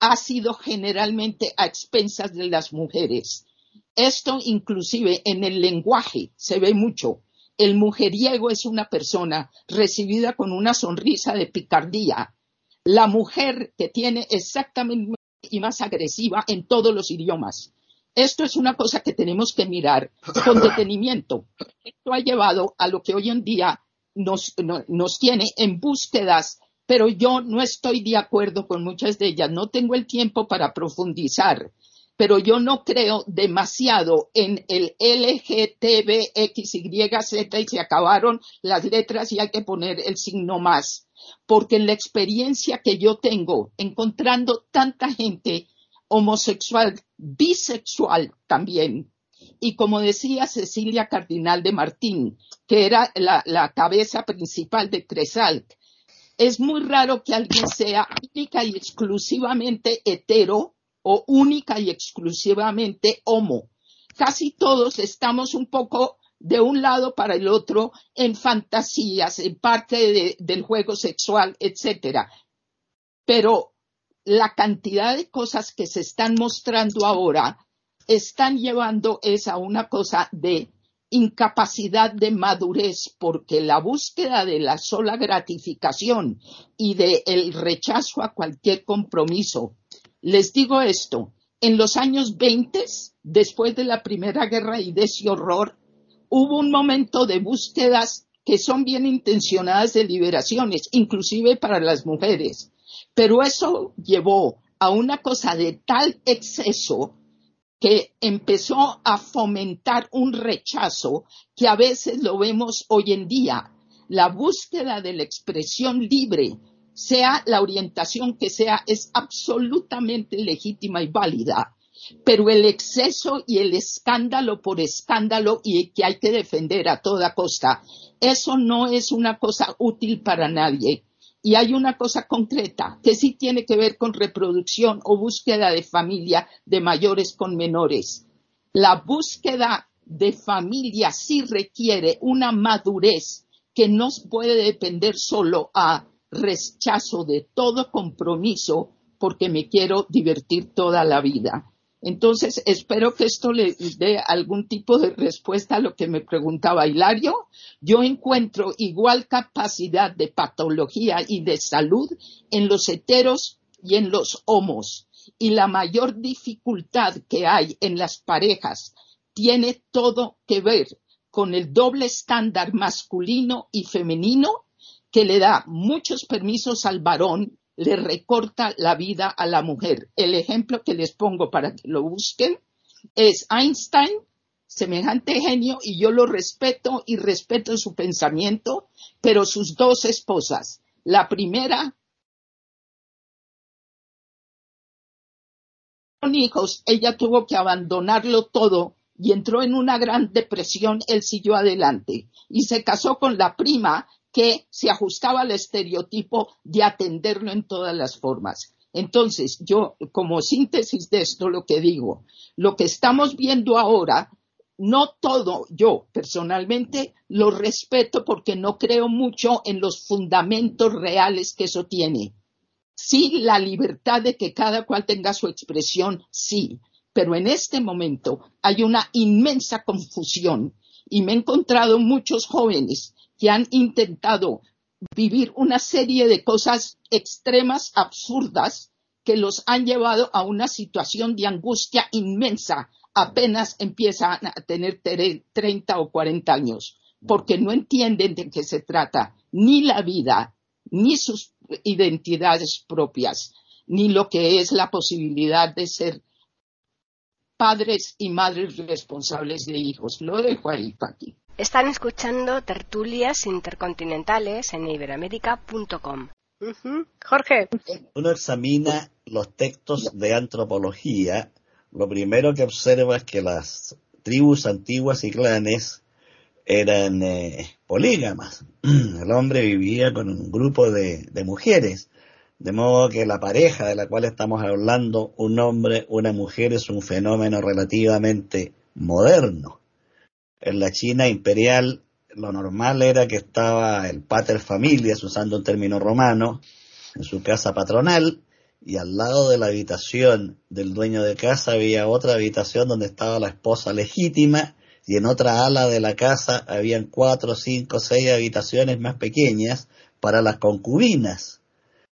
ha sido generalmente a expensas de las mujeres. Esto inclusive en el lenguaje se ve mucho el mujeriego es una persona recibida con una sonrisa de picardía. La mujer que tiene exactamente y más agresiva en todos los idiomas. Esto es una cosa que tenemos que mirar con detenimiento. Esto ha llevado a lo que hoy en día nos, nos tiene en búsquedas, pero yo no estoy de acuerdo con muchas de ellas. No tengo el tiempo para profundizar pero yo no creo demasiado en el LGTBXYZ y se acabaron las letras y hay que poner el signo más, porque en la experiencia que yo tengo, encontrando tanta gente homosexual, bisexual también, y como decía Cecilia Cardinal de Martín, que era la, cabeza principal de Cresalt, es muy raro que alguien sea única y exclusivamente hetero o única y exclusivamente homo. casi todos estamos un poco de un lado para el otro en fantasías, en parte del juego sexual, etcétera. Pero la cantidad de cosas que se están mostrando ahora están llevando es a una cosa de incapacidad de madurez porque la búsqueda de la sola gratificación y del el rechazo a cualquier compromiso. Les digo esto, en los años 20, después de la Primera Guerra y de ese horror, hubo un momento de búsquedas que son bien intencionadas de liberaciones, inclusive para las mujeres. Pero eso llevó a una cosa de tal exceso que empezó a fomentar un rechazo que a veces lo vemos hoy en día. La búsqueda de la expresión libre, sea la orientación que sea, es absolutamente legítima y válida. Pero el exceso y el escándalo por escándalo y que hay que defender a toda costa, eso no es una cosa útil para nadie. Y hay una cosa concreta que sí tiene que ver con reproducción o búsqueda de familia de mayores con menores. La búsqueda de familia sí requiere una madurez que no puede depender solo a rechazo de todo compromiso porque me quiero divertir toda la vida. Entonces, espero que esto le dé algún tipo de respuesta a lo que me preguntaba Hilario. Yo encuentro igual capacidad de patología y de salud en los heteros y en los homos. Y la mayor dificultad que hay en las parejas tiene todo que ver con el doble estándar masculino y femenino que le da muchos permisos al varón le recorta la vida a la mujer. El ejemplo que les pongo para que lo busquen es Einstein, semejante genio, y yo lo respeto y respeto su pensamiento, pero sus dos esposas. La primera, con hijos, ella tuvo que abandonarlo todo y entró en una gran depresión, él siguió adelante y se casó con la prima que se ajustaba al estereotipo de atenderlo en todas las formas. Entonces, yo, como síntesis de esto, lo que digo, lo que estamos viendo ahora, no todo, yo personalmente lo respeto porque no creo mucho en los fundamentos reales que eso tiene. Sí, la libertad de que cada cual tenga su expresión, sí, pero en este momento hay una inmensa confusión y me he encontrado muchos jóvenes que han intentado vivir una serie de cosas extremas, absurdas, que los han llevado a una situación de angustia inmensa apenas empiezan a tener 30 o 40 años, porque no entienden de qué se trata ni la vida, ni sus identidades propias, ni lo que es la posibilidad de ser padres y madres responsables de hijos. Lo dejo ahí, Paqui. Están escuchando tertulias intercontinentales en iberamérica.com. Jorge. Uno examina los textos de antropología. Lo primero que observa es que las tribus antiguas y clanes eran eh, polígamas. El hombre vivía con un grupo de, de mujeres. De modo que la pareja de la cual estamos hablando, un hombre, una mujer, es un fenómeno relativamente moderno en la China imperial lo normal era que estaba el pater familias, usando un término romano, en su casa patronal, y al lado de la habitación del dueño de casa había otra habitación donde estaba la esposa legítima, y en otra ala de la casa habían cuatro, cinco, seis habitaciones más pequeñas para las concubinas.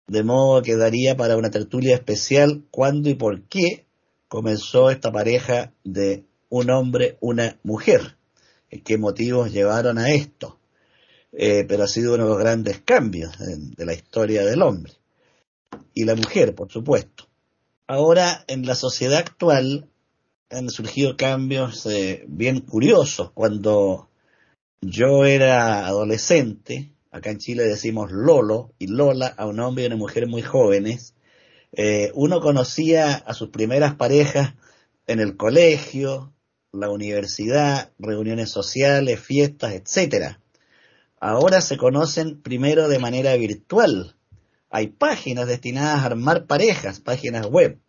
De modo que daría para una tertulia especial cuándo y por qué comenzó esta pareja de un hombre, una mujer qué motivos llevaron a esto. Eh, pero ha sido uno de los grandes cambios de, la historia del hombre. Y la mujer, por supuesto. Ahora, en la sociedad actual, han surgido cambios eh, bien curiosos. Cuando yo era adolescente, acá en Chile decimos Lolo y Lola a un hombre y una mujer muy jóvenes, eh, uno conocía a sus primeras parejas en el colegio, la universidad, reuniones sociales, fiestas, etcétera. Ahora se conocen primero de manera virtual. Hay páginas destinadas a armar parejas, páginas web,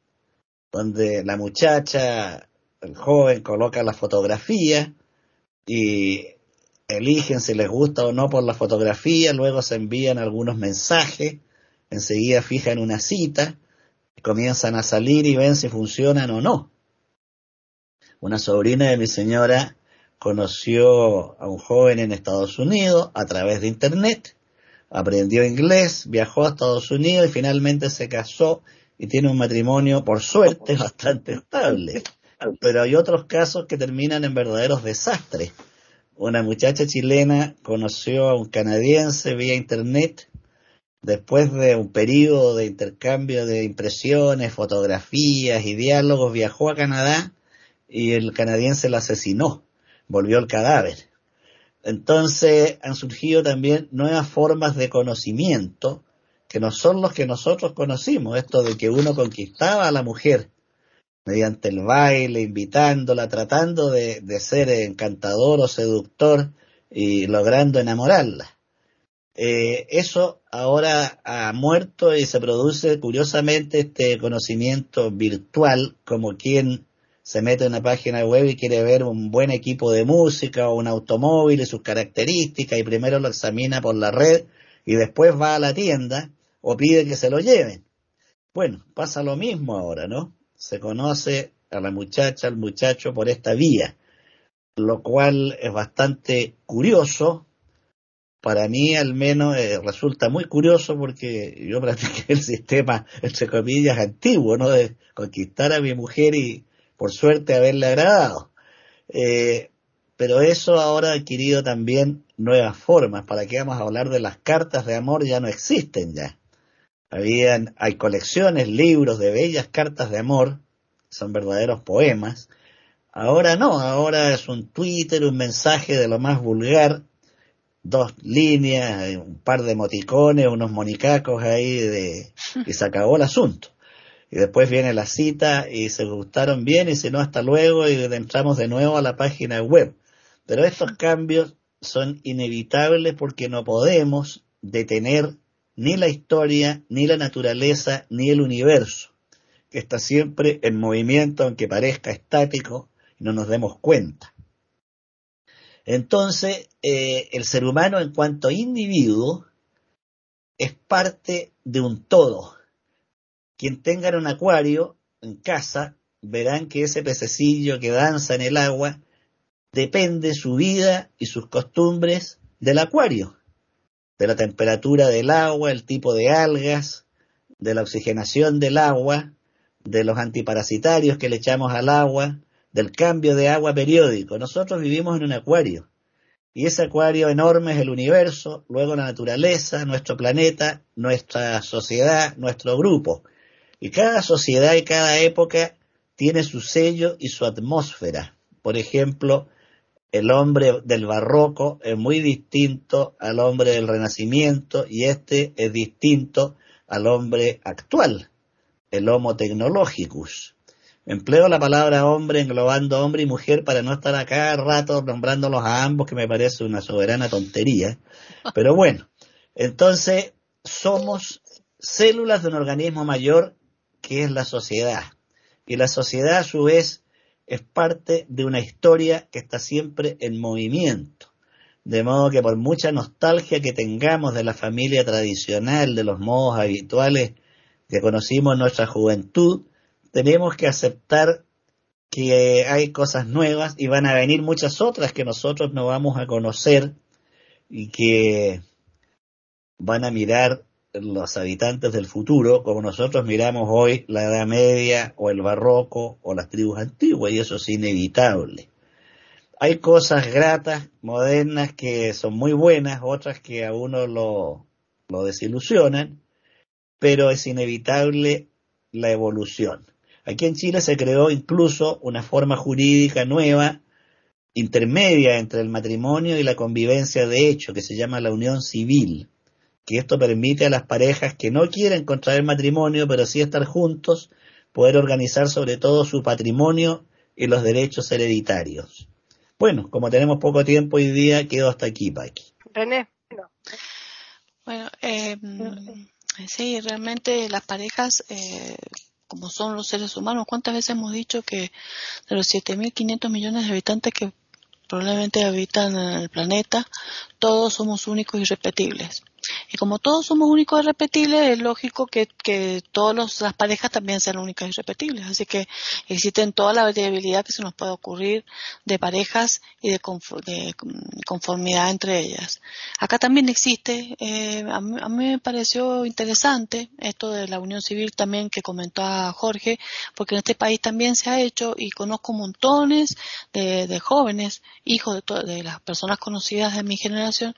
donde la muchacha el joven coloca la fotografía y eligen si les gusta o no por la fotografía, luego se envían algunos mensajes, enseguida fijan una cita, comienzan a salir y ven si funcionan o no. Una sobrina de mi señora conoció a un joven en Estados Unidos a través de Internet, aprendió inglés, viajó a Estados Unidos y finalmente se casó y tiene un matrimonio, por suerte, bastante estable. Pero hay otros casos que terminan en verdaderos desastres una muchacha chilena conoció a un canadiense vía internet después de un periodo de intercambio de impresiones, fotografías y diálogos, viajó a Canadá y el canadiense la asesinó, volvió el cadáver. Entonces han surgido también nuevas formas de conocimiento que no son los que nosotros conocimos, esto de que uno conquistaba a la mujer mediante el baile, invitándola, tratando de, ser encantador o seductor y logrando enamorarla. Eh, eso ahora ha muerto y se produce curiosamente este conocimiento virtual como quien se mete en una página web y quiere ver un buen equipo de música o un automóvil y sus características y primero lo examina por la red y después va a la tienda o pide que se lo lleven. Bueno, pasa lo mismo ahora, ¿no? se conoce a la muchacha, al muchacho por esta vía, lo cual es bastante curioso. Para mí al menos eh, resulta muy curioso porque yo practiqué el sistema, entre comillas, antiguo, ¿no? De conquistar a mi mujer y por suerte haberle agradado. Eh, pero eso ahora ha adquirido también nuevas formas. ¿Para qué vamos a hablar de las cartas de amor? Ya no existen ya. Habían, hay colecciones, libros de bellas cartas de amor, son verdaderos poemas. Ahora no, ahora es un Twitter, un mensaje de lo más vulgar, dos líneas, un par de emoticones, unos monicacos ahí de, y se acabó el asunto. Y después viene la cita y se gustaron bien y si no hasta luego y entramos de nuevo a la página web. Pero estos cambios son inevitables porque no podemos detener ni la historia, ni la naturaleza, ni el universo, que está siempre en movimiento aunque parezca estático y no nos demos cuenta. Entonces, eh, el ser humano en cuanto individuo es parte de un todo. Quien tenga un acuario en casa verán que ese pececillo que danza en el agua depende su vida y sus costumbres del acuario de la temperatura del agua, el tipo de algas, de la oxigenación del agua, de los antiparasitarios que le echamos al agua, del cambio de agua periódico. Nosotros vivimos en un acuario y ese acuario enorme es el universo, luego la naturaleza, nuestro planeta, nuestra sociedad, nuestro grupo. Y cada sociedad y cada época tiene su sello y su atmósfera. Por ejemplo, el hombre del barroco es muy distinto al hombre del renacimiento y este es distinto al hombre actual, el homo technologicus. Empleo la palabra hombre englobando hombre y mujer para no estar acá rato nombrándolos a ambos, que me parece una soberana tontería. Pero bueno, entonces somos células de un organismo mayor que es la sociedad. Y la sociedad a su vez es parte de una historia que está siempre en movimiento. De modo que por mucha nostalgia que tengamos de la familia tradicional, de los modos habituales que conocimos en nuestra juventud, tenemos que aceptar que hay cosas nuevas y van a venir muchas otras que nosotros no vamos a conocer y que van a mirar los habitantes del futuro, como nosotros miramos hoy la Edad Media o el Barroco o las tribus antiguas, y eso es inevitable. Hay cosas gratas, modernas, que son muy buenas, otras que a uno lo, lo desilusionan, pero es inevitable la evolución. Aquí en Chile se creó incluso una forma jurídica nueva, intermedia entre el matrimonio y la convivencia de hecho, que se llama la unión civil que esto permite a las parejas que no quieren contraer matrimonio, pero sí estar juntos, poder organizar sobre todo su patrimonio y los derechos hereditarios. Bueno, como tenemos poco tiempo hoy día, quedo hasta aquí, Paqui. René. Bueno, eh, sí, realmente las parejas, eh, como son los seres humanos. ¿Cuántas veces hemos dicho que de los 7.500 millones de habitantes que probablemente habitan en el planeta, todos somos únicos y irrepetibles? Y como todos somos únicos y repetibles, es lógico que, que todas las parejas también sean únicas y repetibles. Así que existen toda la variabilidad que se nos puede ocurrir de parejas y de, conformidad entre ellas. Acá también existe, eh, a, mí, me pareció interesante esto de la unión civil también que comentó Jorge, porque en este país también se ha hecho y conozco montones de, jóvenes, hijos de, de las personas conocidas de mi generación,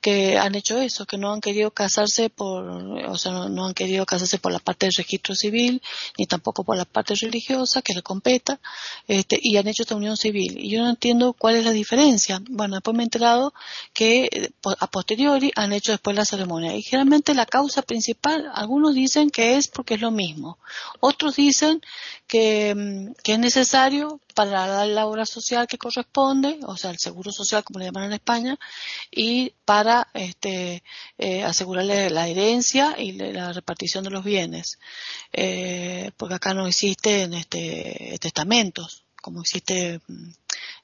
que han hecho eso, que no han querido casarse por, o sea, no, han querido casarse por la parte del registro civil, ni tampoco por la parte religiosa que le competa, este, y han hecho esta unión civil. Y yo no entiendo cuál es la diferencia. Bueno, después me he enterado que eh, a posteriori han hecho después la ceremonia. Y generalmente la causa principal, algunos dicen que es porque es lo mismo. Otros dicen que, mm, que es necesario para la obra social que corresponde, o sea, el seguro social, como le llaman en España, y para este, eh, asegurarle la herencia y la repartición de los bienes, eh, porque acá no existen este, testamentos, como existe, mm,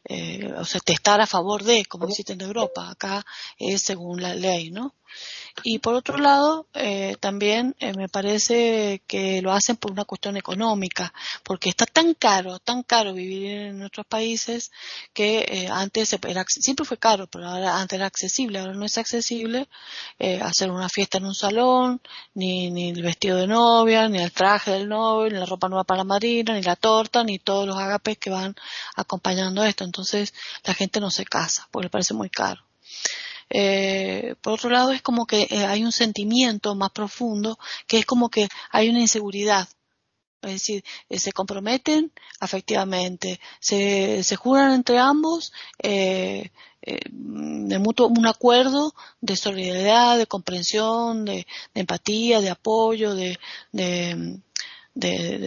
eh, o sea, testar a favor de, como existe en Europa, acá es según la ley, ¿no? Y por otro lado, eh, también eh, me parece que lo hacen por una cuestión económica, porque está tan caro, tan caro vivir en nuestros países que eh, antes era, siempre fue caro, pero ahora antes era accesible, ahora no es accesible hacer una fiesta en un salón, ni, ni el vestido de novia, ni el traje del novio, ni la ropa nueva para la marina, ni la torta, ni todos los agapes que van acompañando esto. Entonces la gente no se casa, porque le parece muy caro. Eh, por otro lado, es como que eh, hay un sentimiento más profundo, que es como que hay una inseguridad. Es decir, eh, se comprometen afectivamente, se, se juran entre ambos de mutuo un acuerdo de solidaridad, de comprensión, de, empatía, de apoyo, de,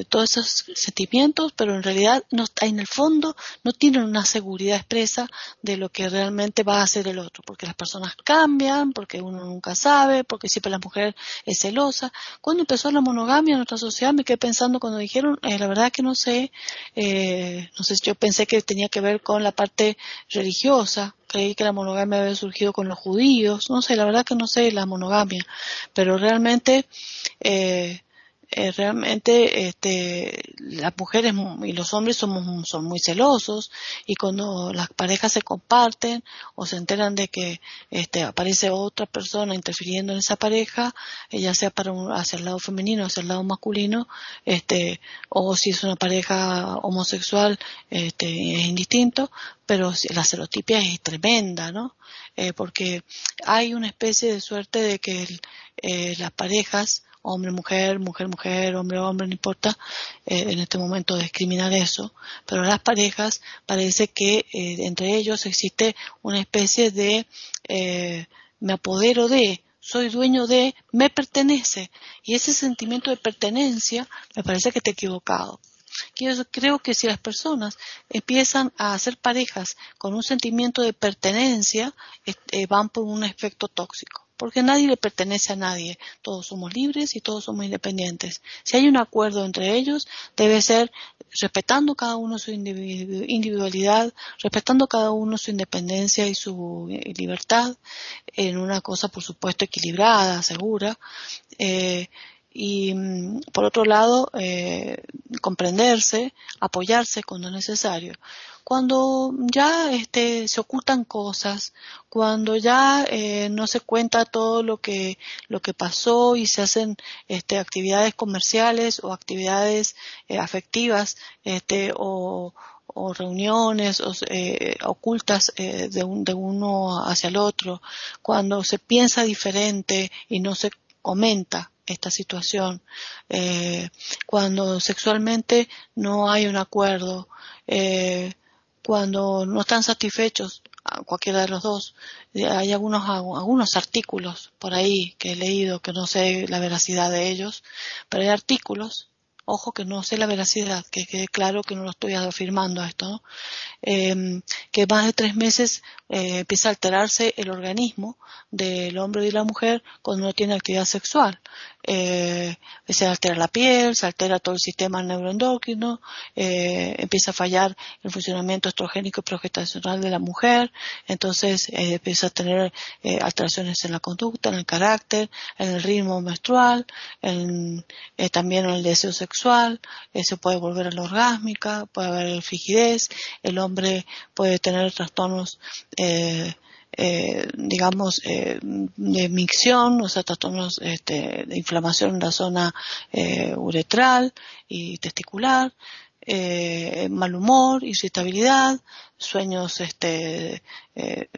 todos esos sentimientos, pero en realidad no, en el fondo no tienen una seguridad expresa de lo que realmente va a hacer el otro, porque las personas cambian, porque uno nunca sabe, porque siempre la mujer es celosa. Cuando empezó la monogamia en nuestra sociedad me quedé pensando cuando dijeron, eh, la verdad que no sé, eh, no sé, yo pensé que tenía que ver con la parte religiosa, creí que la monogamia había surgido con los judíos, no sé, la verdad que no sé la monogamia, pero realmente eh, eh, realmente este, las mujeres y los hombres somos, son muy celosos y cuando las parejas se comparten o se enteran de que este, aparece otra persona interfiriendo en esa pareja, eh, ya sea para hacia el lado femenino hacia el lado masculino, este, o si es una pareja homosexual, este, es indistinto, pero la celotipia es tremenda, ¿no? Eh, porque hay una especie de suerte de que las parejas hombre, mujer, mujer, mujer, hombre, hombre, no importa eh, en este momento discriminar eso, pero las parejas parece que eh, entre ellos existe una especie de eh, me apodero de, soy dueño de, me pertenece. Y ese sentimiento de pertenencia me parece que está equivocado. Creo que si las personas empiezan a hacer parejas con un sentimiento de pertenencia, van por un efecto tóxico porque nadie le pertenece a nadie. Todos somos libres y todos somos independientes. Si hay un acuerdo entre ellos, debe ser respetando cada uno su individualidad, respetando cada uno su independencia y su eh, libertad, en una cosa, por supuesto, equilibrada, segura. Eh, y mm, por otro lado eh, comprenderse, apoyarse cuando es necesario. Cuando ya este, se ocultan cosas, cuando ya eh, no se cuenta todo lo que, lo que pasó y se hacen este, actividades comerciales o actividades eh, afectivas este, o, o reuniones eh, ocultas de, de uno hacia el otro, cuando se piensa diferente y no se comenta esta situación, cuando sexualmente no hay un acuerdo, eh, cuando no están satisfechos cualquiera de los dos. Hay algunos, algunos artículos por ahí que he leído que no sé la veracidad de ellos, pero hay artículos ojo que no sé la veracidad, que quede claro que no lo estoy afirmando a esto, ¿no? eh, que más de tres meses eh, empieza a alterarse el organismo del hombre y de la mujer cuando no tiene actividad sexual. Eh, se altera la piel, se altera todo el sistema neuroendocrino, eh, empieza a fallar el funcionamiento estrogénico y progestacional de la mujer, entonces eh, empieza a tener eh, alteraciones en la conducta, en el carácter, en el ritmo menstrual, en, eh, también en el deseo sexual, se puede volver a la orgásmica, puede haber frigidez, el hombre puede tener trastornos eh, digamos, eh, de micción, o sea, trastornos este, de inflamación en la zona eh, uretral y testicular, eh, mal humor, irritabilidad, sueños, este, eh,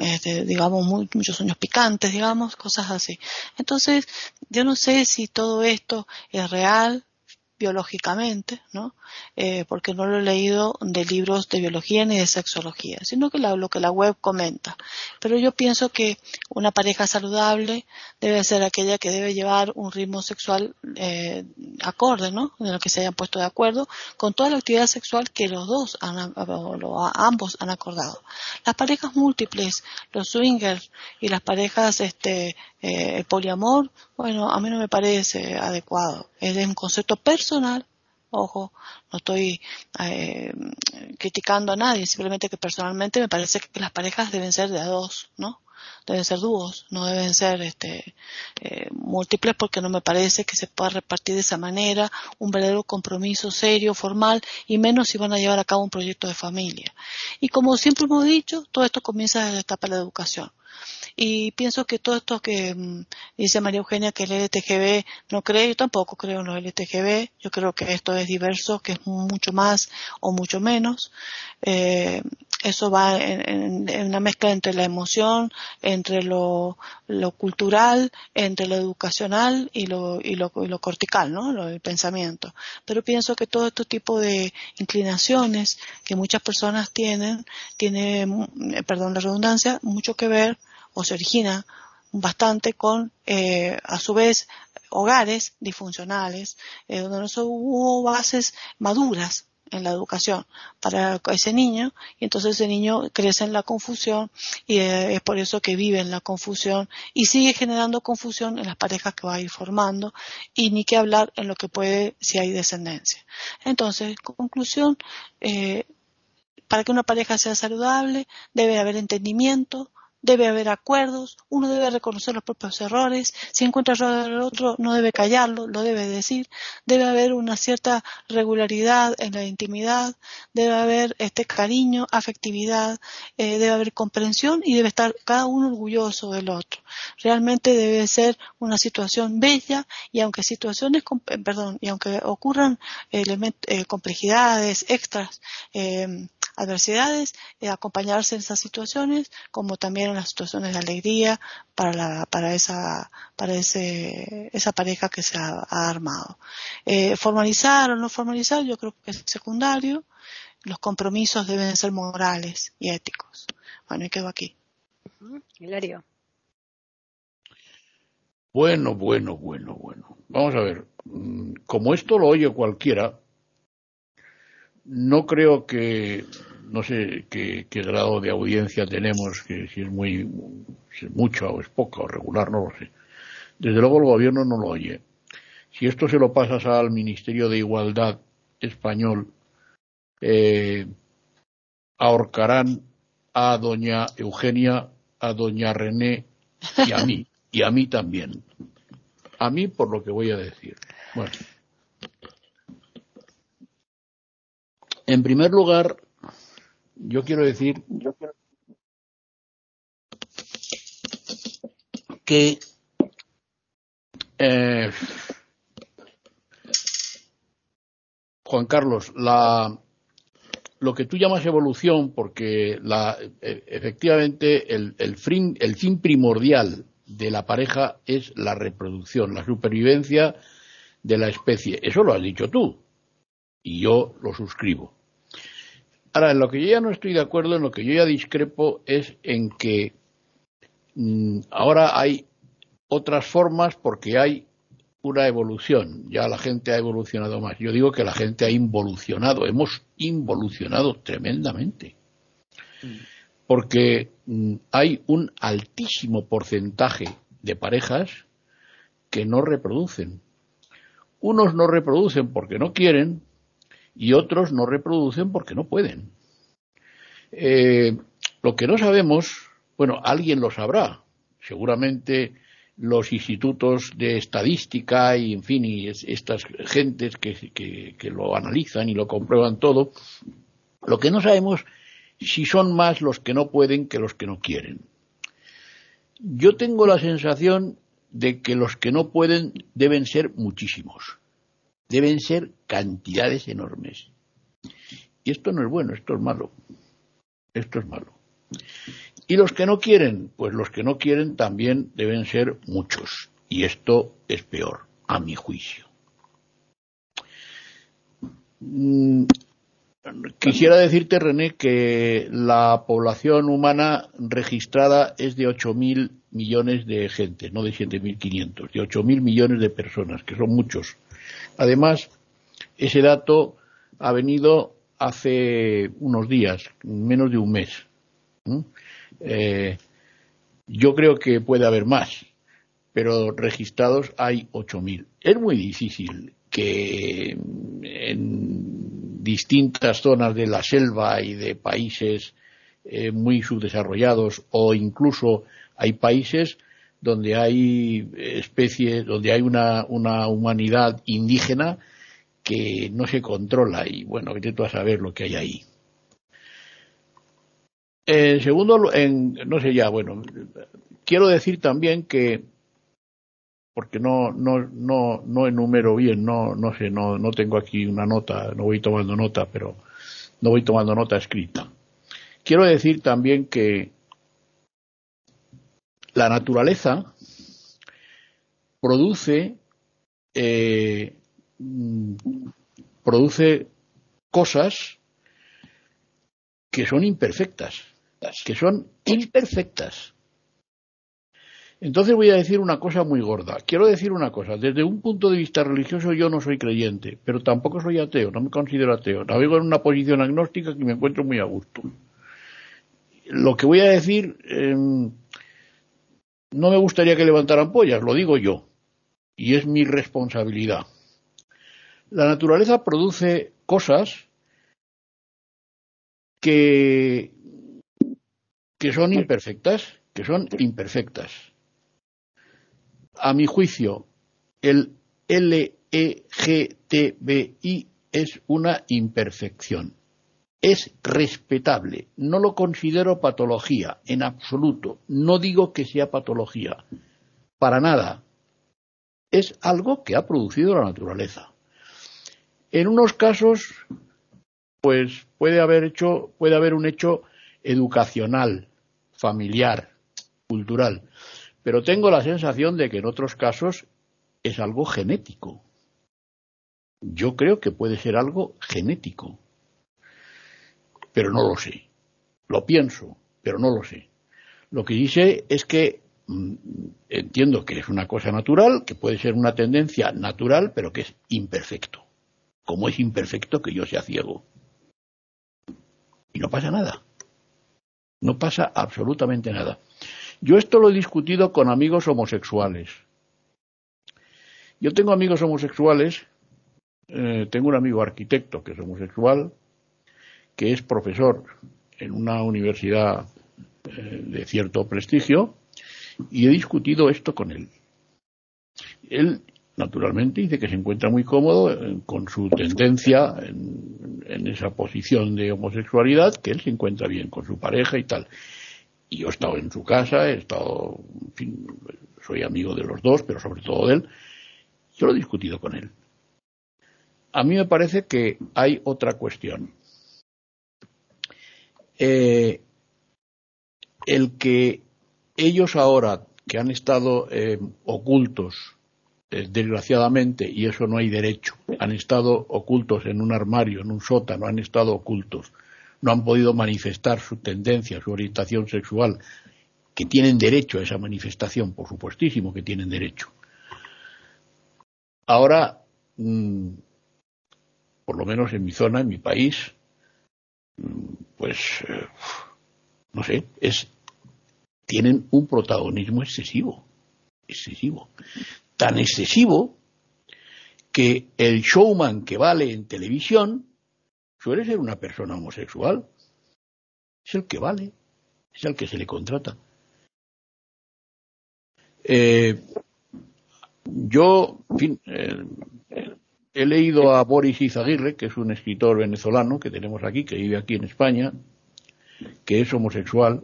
este digamos, muchos sueños picantes, digamos, cosas así. Entonces, yo no sé si todo esto es real, biológicamente, ¿no? Eh, porque no lo he leído de libros de biología ni de sexología, sino que la, lo que la web comenta. Pero yo pienso que una pareja saludable debe ser aquella que debe llevar un ritmo sexual eh, acorde, ¿no? De lo que se hayan puesto de acuerdo con toda la actividad sexual que los dos han, o ambos han acordado. Las parejas múltiples, los swingers y las parejas, este, eh, el poliamor, bueno, a mí no me parece adecuado. Es un concepto personal, ojo, no estoy eh, criticando a nadie, simplemente que personalmente me parece que las parejas deben ser de a dos, ¿no? Deben ser dúos, no deben ser este, eh, múltiples porque no me parece que se pueda repartir de esa manera un verdadero compromiso serio, formal y menos si van a llevar a cabo un proyecto de familia. Y como siempre hemos dicho, todo esto comienza desde la etapa de la educación. Y pienso que todo esto que mm, dice María Eugenia que el LTGB no cree, yo tampoco creo en los LTGB, yo creo que esto es diverso, que es mucho más o mucho menos. Eh, eso va en, una mezcla entre la emoción, entre lo, cultural, entre lo educacional y lo, y lo, cortical, ¿no? el pensamiento. Pero pienso que todo este tipo de inclinaciones que muchas personas tienen, tiene, mm, perdón la redundancia, mucho que ver o se origina bastante con, eh, a su vez, hogares disfuncionales, eh, donde no hubo bases maduras en la educación para ese niño y entonces ese niño crece en la confusión y eh, es por eso que vive en la confusión y sigue generando confusión en las parejas que va a ir formando y ni que hablar en lo que puede si hay descendencia. Entonces, conclusión, eh, para que una pareja sea saludable debe haber entendimiento, debe haber acuerdos, uno debe reconocer los propios errores, si encuentra error del otro no debe callarlo, lo debe decir, debe haber una cierta regularidad en la intimidad, debe haber este cariño, afectividad, eh, debe haber comprensión y debe estar cada uno orgulloso del otro. Realmente debe ser una situación bella y aunque situaciones, eh, perdón, y aunque ocurran eh, complejidades extras, adversidades, eh, acompañarse en esas situaciones, como también en las situaciones de alegría para, la, para, esa, para ese, esa pareja que se ha, armado. Eh, formalizar o no formalizar, yo creo que es secundario. Los compromisos deben ser morales y éticos. Bueno, y quedo aquí. Hilario. Bueno, bueno, bueno, bueno. Vamos a ver. Mm, como esto lo oye cualquiera, no creo que, no sé qué, grado de audiencia tenemos, que si es muy, si es mucho o es poco o regular, no lo sé. Desde luego el gobierno no lo oye. Si esto se lo pasas al Ministerio de Igualdad español, eh, ahorcarán a doña Eugenia, a doña René y a mí, y a mí también. A mí por lo que voy a decir. Bueno. En primer lugar, yo quiero decir que eh, Juan Carlos, la, lo que tú llamas evolución, porque la, e, efectivamente el, el, fin, el fin primordial de la pareja es la reproducción, la supervivencia de la especie. Eso lo has dicho tú y yo lo suscribo. Ahora, en lo que yo ya no estoy de acuerdo, en lo que yo ya discrepo, es en que mm, ahora hay otras formas porque hay una evolución, ya la gente ha evolucionado más. Yo digo que la gente ha involucionado, hemos involucionado tremendamente. Porque mm, hay un altísimo porcentaje de parejas que no reproducen. Unos no reproducen porque no quieren y otros no reproducen porque no pueden. Eh, lo que no sabemos, bueno, alguien lo sabrá. Seguramente los institutos de estadística y, en fin, y estas gentes que, que, lo analizan y lo comprueban todo, lo que no sabemos si son más los que no pueden que los que no quieren. Yo tengo la sensación de que los que no pueden deben ser muchísimos, deben ser cantidades enormes. Y esto no es bueno, esto es malo, esto es malo. Y los que no quieren, pues los que no quieren también deben ser muchos. Y esto es peor, a mi juicio. Mm, quisiera decirte, René, que la población humana registrada es de 8.000 millones de gente, no de 7.500, de 8.000 millones de personas, que son muchos. Además, ese dato ha venido hace unos días, menos de un mes. Eh, yo creo que puede haber más, pero registrados hay 8.000. Es muy difícil que en distintas zonas de la selva y de países eh, muy subdesarrollados o incluso hay países donde hay especies, donde hay una, una humanidad indígena que no se controla y bueno, que tú a saber lo que hay ahí. En segundo, en, no sé ya, bueno, quiero decir también que, porque no, no, no, no enumero bien, no, no sé, no, no tengo aquí una nota, no voy tomando nota, pero no voy tomando nota escrita. Quiero decir también que la naturaleza produce, eh, produce cosas que son imperfectas que son imperfectas. Entonces voy a decir una cosa muy gorda. Quiero decir una cosa. Desde un punto de vista religioso yo no soy creyente, pero tampoco soy ateo, no me considero ateo. Navego en una posición agnóstica que me encuentro muy a gusto. Lo que voy a decir, em, no me gustaría que levantaran pollas, lo digo yo. Y es mi responsabilidad. La naturaleza produce cosas que que son imperfectas, que son imperfectas. A mi juicio, el LEGTBI es una imperfección. Es respetable. No lo considero patología, en absoluto. No digo que sea patología. Para nada. Es algo que ha producido la naturaleza. En unos casos, pues puede haber hecho, puede haber un hecho educacional, familiar, cultural. Pero tengo la sensación de que en otros casos es algo genético. Yo creo que puede ser algo genético. Pero no lo sé. Lo pienso, pero no lo sé. Lo que dice es que mm, entiendo que es una cosa natural, que puede ser una tendencia natural, pero que es imperfecto. Como es imperfecto que yo sea ciego. Y no pasa nada. No pasa absolutamente nada. Yo esto lo he discutido con amigos homosexuales. Yo tengo amigos homosexuales, eh, tengo un amigo arquitecto que es homosexual, que es profesor en una universidad eh, de cierto prestigio, y he discutido esto con él. Él naturalmente dice que se encuentra muy cómodo eh, con su tendencia en, esa posición de homosexualidad, que él se encuentra bien con su pareja y tal. Y yo he estado en su casa, he estado, en fin, soy amigo de los dos, pero sobre todo de él. Yo lo he discutido con él. A mí me parece que hay otra cuestión. Eh, el que ellos ahora, que han estado eh, ocultos eh, desgraciadamente, y eso no hay derecho, han estado ocultos en un armario, en un sótano, han estado ocultos, no han podido manifestar su tendencia, su orientación sexual, que tienen derecho a esa manifestación, por supuestísimo que tienen derecho. ahora, mm, por lo menos en mi zona, en mi país, pues, eh, no sé, es, tienen un protagonismo excesivo, excesivo, tan excesivo que el showman que vale en televisión suele ser una persona homosexual. Es el que vale, es el que se le contrata. Eh, yo, en fin, eh, he leído a Boris Izaguirre, que es un escritor venezolano que tenemos aquí, que vive aquí en España, que es homosexual,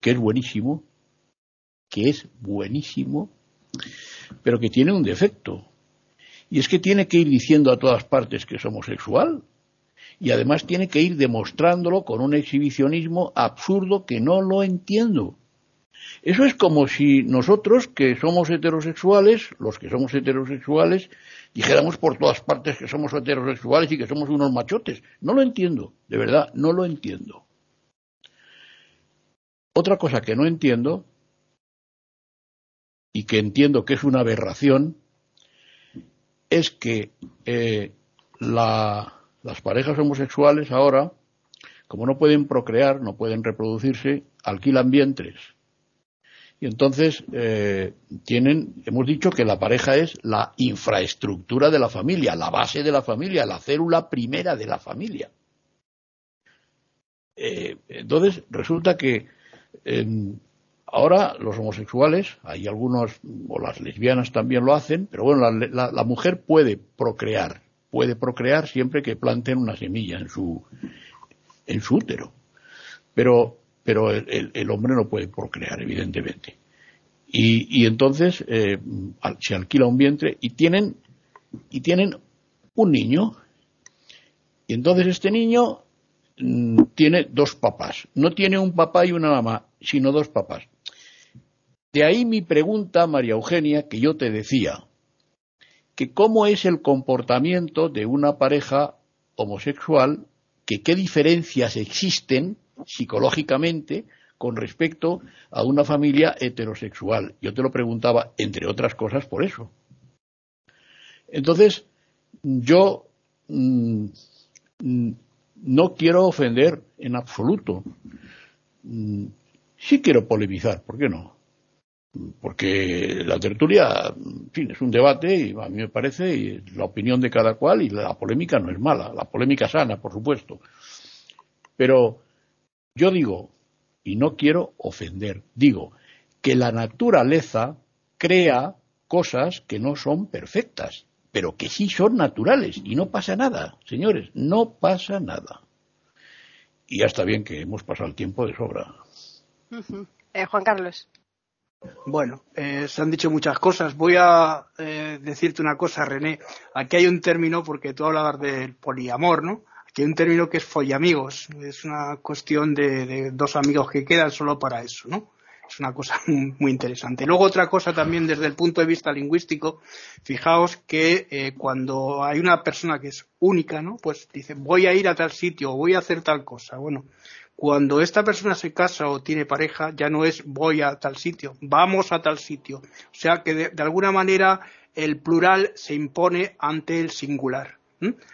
que es buenísimo, que es buenísimo, pero que tiene un defecto. Y es que tiene que ir diciendo a todas partes que es homosexual. Y además tiene que ir demostrándolo con un exhibicionismo absurdo que no lo entiendo. Eso es como si nosotros, que somos heterosexuales, los que somos heterosexuales, dijéramos por todas partes que somos heterosexuales y que somos unos machotes. No lo entiendo, de verdad, no lo entiendo. Otra cosa que no entiendo, y que entiendo que es una aberración, es que eh, las parejas homosexuales ahora, como no pueden procrear, no pueden reproducirse, alquilan vientres. Y entonces eh, tienen, hemos dicho que la pareja es la infraestructura de la familia, la base de la familia, la célula primera de la familia. Eh, entonces resulta que Ahora los homosexuales, hay algunos, o las lesbianas también lo hacen, pero bueno, la, mujer puede procrear, puede procrear siempre que planten una semilla en su, en su útero. Pero, pero el, hombre no puede procrear, evidentemente. Y, entonces eh, se alquila un vientre y tienen, y tienen un niño. Y entonces este niño mm, tiene dos papás. No tiene un papá y una mamá, sino dos papás. De ahí mi pregunta, María Eugenia, que yo te decía, que cómo es el comportamiento de una pareja homosexual, que qué diferencias existen psicológicamente con respecto a una familia heterosexual. Yo te lo preguntaba, entre otras cosas, por eso. Entonces, yo mm, mm, no quiero ofender en absoluto. Mm, sí quiero polemizar, ¿por qué no? porque la tertulia, en fin, es un debate y a mí me parece y la opinión de cada cual y la polémica no es mala, la polémica sana, por supuesto. Pero yo digo, y no quiero ofender, digo que la naturaleza crea cosas que no son perfectas, pero que sí son naturales y no pasa nada, señores, no pasa nada. Y ya está bien que hemos pasado el tiempo de sobra. Eh, Juan Carlos. Bueno, eh, se han dicho muchas cosas. Voy a eh, decirte una cosa, René. Aquí hay un término, porque tú hablabas del poliamor, ¿no? Hay un término que es follamigos. Es una cuestión de, dos amigos que quedan solo para eso, ¿no? Es una cosa muy interesante. Luego otra cosa también desde el punto de vista lingüístico, fijaos que eh, cuando hay una persona que es única, ¿no? Pues dice voy a ir a tal sitio voy a hacer tal cosa. Bueno, cuando esta persona se casa o tiene pareja, ya no es voy a tal sitio, vamos a tal sitio. O sea que de, alguna manera el plural se impone ante el singular.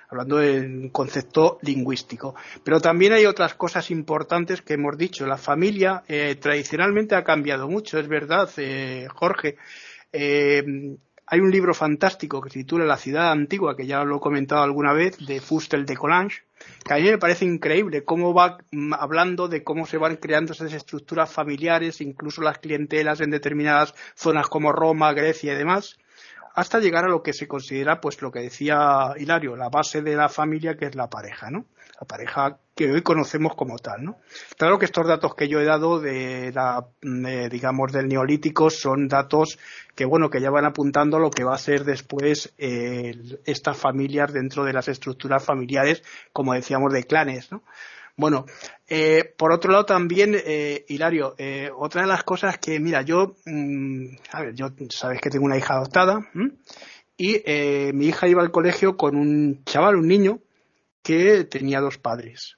Hablando del concepto lingüístico. Pero también hay otras cosas importantes que hemos dicho. La familia eh, tradicionalmente ha cambiado mucho, es verdad, eh, Jorge. Eh, hay un libro fantástico que se titula La ciudad antigua, que ya lo he comentado alguna vez, de Fustel de Colange, que a mí me parece increíble cómo va mm, hablando de cómo se van creando esas estructuras familiares, incluso las clientelas en determinadas zonas como Roma, Grecia y demás, hasta llegar a lo que se considera, pues lo que decía Hilario, la base de la familia, que es la pareja, ¿no? La pareja que hoy conocemos como tal, ¿no? Claro que estos datos que yo he dado de la, digamos, del neolítico son datos que, bueno, que ya van apuntando a lo que va a ser después eh, estas familias dentro de las estructuras familiares, como decíamos, de clanes, ¿no? Bueno, eh, por otro lado también, eh, Hilario, eh, otra de las cosas que, mira, yo, mm, a ver, yo sabes que tengo una hija adoptada y eh, mi hija iba al colegio con un chaval, un niño, que tenía dos padres.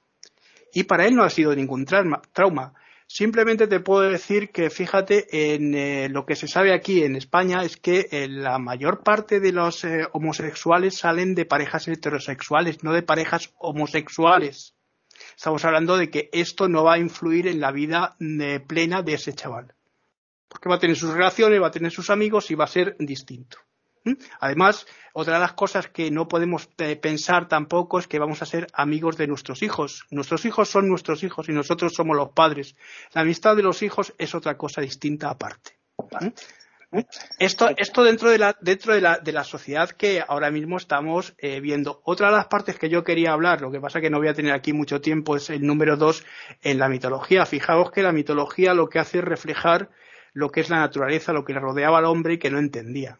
Y para él no ha sido ningún trauma, trauma Simplemente te puedo decir que fíjate en eh, lo que se sabe aquí en España es que eh, la mayor parte de los eh, homosexuales salen de parejas heterosexuales, no de parejas homosexuales. Estamos hablando de que esto no va a influir en la vida plena de ese chaval. Porque va a tener sus relaciones, va a tener sus amigos y va a ser distinto. Además, otra de las cosas que no podemos eh, pensar tampoco es que vamos a ser amigos de nuestros hijos. Nuestros hijos son nuestros hijos y nosotros somos los padres. La amistad de los hijos es otra cosa distinta aparte. Esto, esto dentro, de la, dentro de, la, de la sociedad que ahora mismo estamos eh, viendo. Otra de las partes que yo quería hablar, lo que pasa que no voy a tener aquí mucho tiempo, es el número dos en la mitología. Fijaos que la mitología lo que hace es reflejar lo que es la naturaleza, lo que le rodeaba al hombre y que no entendía.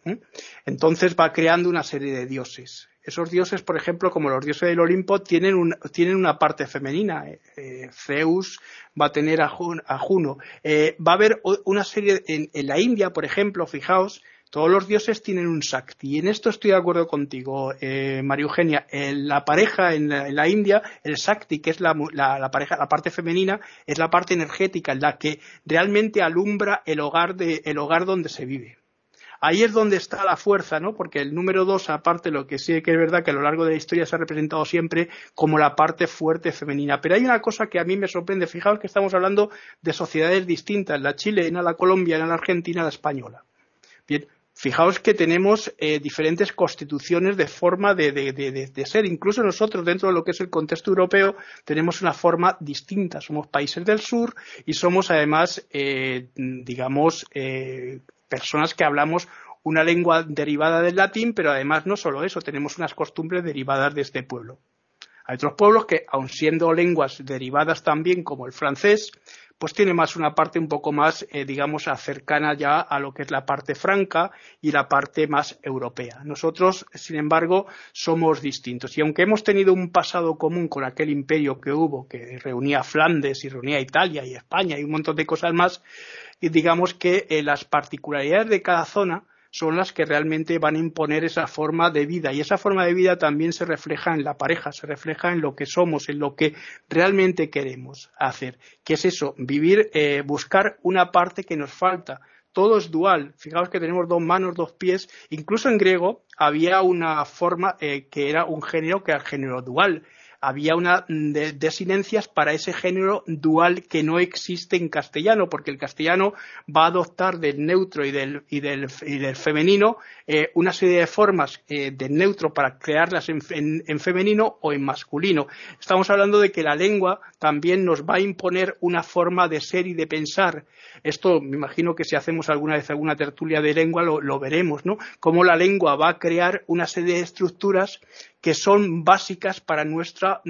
Entonces va creando una serie de dioses. Esos dioses, por ejemplo, como los dioses del Olimpo, tienen, una parte femenina. Eh, eh, Zeus va a tener a, Juno. Eh, va a haber una serie, en la India, por ejemplo, fijaos, todos los dioses tienen un Sakti. Y en esto estoy de acuerdo contigo, eh, María Eugenia. la pareja en la, India, el Sakti, que es la, pareja, la parte femenina, es la parte energética, la que realmente alumbra el hogar, el hogar donde se vive. Ahí es donde está la fuerza, ¿no? Porque el número dos, aparte, lo que sí que es verdad que a lo largo de la historia se ha representado siempre como la parte fuerte femenina. Pero hay una cosa que a mí me sorprende. Fijaos que estamos hablando de sociedades distintas, la chilena, la colombiana, la argentina, la española. Bien, Fijaos que tenemos eh, diferentes constituciones de forma de, ser. Incluso nosotros, dentro de lo que es el contexto europeo, tenemos una forma distinta. Somos países del sur y somos además, eh, digamos, eh, personas que hablamos una lengua derivada del latín, pero además no solo eso, tenemos unas costumbres derivadas de este pueblo. Hay otros pueblos que, aun siendo lenguas derivadas también como el francés, pues tiene más una parte un poco más, eh, digamos, cercana ya a lo que es la parte franca y la parte más europea. Nosotros, sin embargo, somos distintos. Y aunque hemos tenido un pasado común con aquel imperio que hubo, que reunía Flandes y reunía Italia y España y un montón de cosas más, digamos que eh, las particularidades de cada zona son las que realmente van a imponer esa forma de vida. Y esa forma de vida también se refleja en la pareja, se refleja en lo que somos, en lo que realmente queremos hacer. ¿Qué es eso? Vivir, eh, buscar una parte que nos falta. Todo es dual. Fijaos que tenemos dos manos, dos pies. Incluso en griego había una forma eh, que era un género que era el género dual había una de, desinencias para ese género dual que no existe en castellano, porque el castellano va a adoptar del neutro y del, y del, femenino eh, una serie de formas eh, de neutro para crearlas en, en, femenino o en masculino. Estamos hablando de que la lengua también nos va a imponer una forma de ser y de pensar. Esto me imagino que si hacemos alguna vez alguna tertulia de lengua lo, lo veremos, ¿no? Cómo la lengua va a crear una serie de estructuras que son básicas para nuestro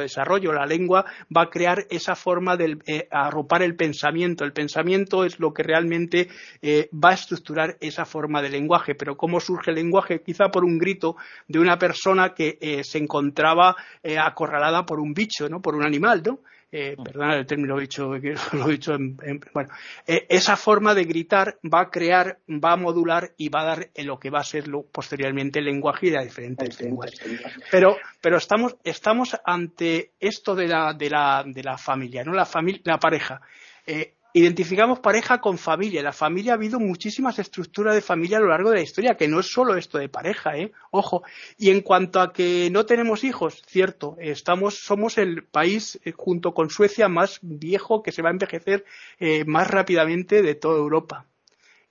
desarrollo. La lengua va a crear esa forma de eh, arropar el pensamiento. El pensamiento es lo que realmente eh, va a estructurar esa forma de lenguaje. Pero ¿cómo surge el lenguaje? Quizá por un grito de una persona que eh, se encontraba acorralada por un bicho, ¿no? por un animal. ¿no? Eh, perdona el término dicho, lo he dicho en, bueno, eh, esa forma de gritar va a crear, va a modular y va a dar en lo que va a ser posteriormente el lenguaje y las diferentes lenguas. Pero, pero estamos, estamos ante esto de la, de la, de la familia, ¿no? La familia, la pareja. Eh, identificamos pareja con familia. La familia ha habido muchísimas estructuras de familia a lo largo de la historia, que no es solo esto de pareja, ¿eh? Ojo. Y en cuanto a que no tenemos hijos, cierto, estamos, somos el país, eh, junto con Suecia, más viejo que se va a envejecer eh, más rápidamente de toda Europa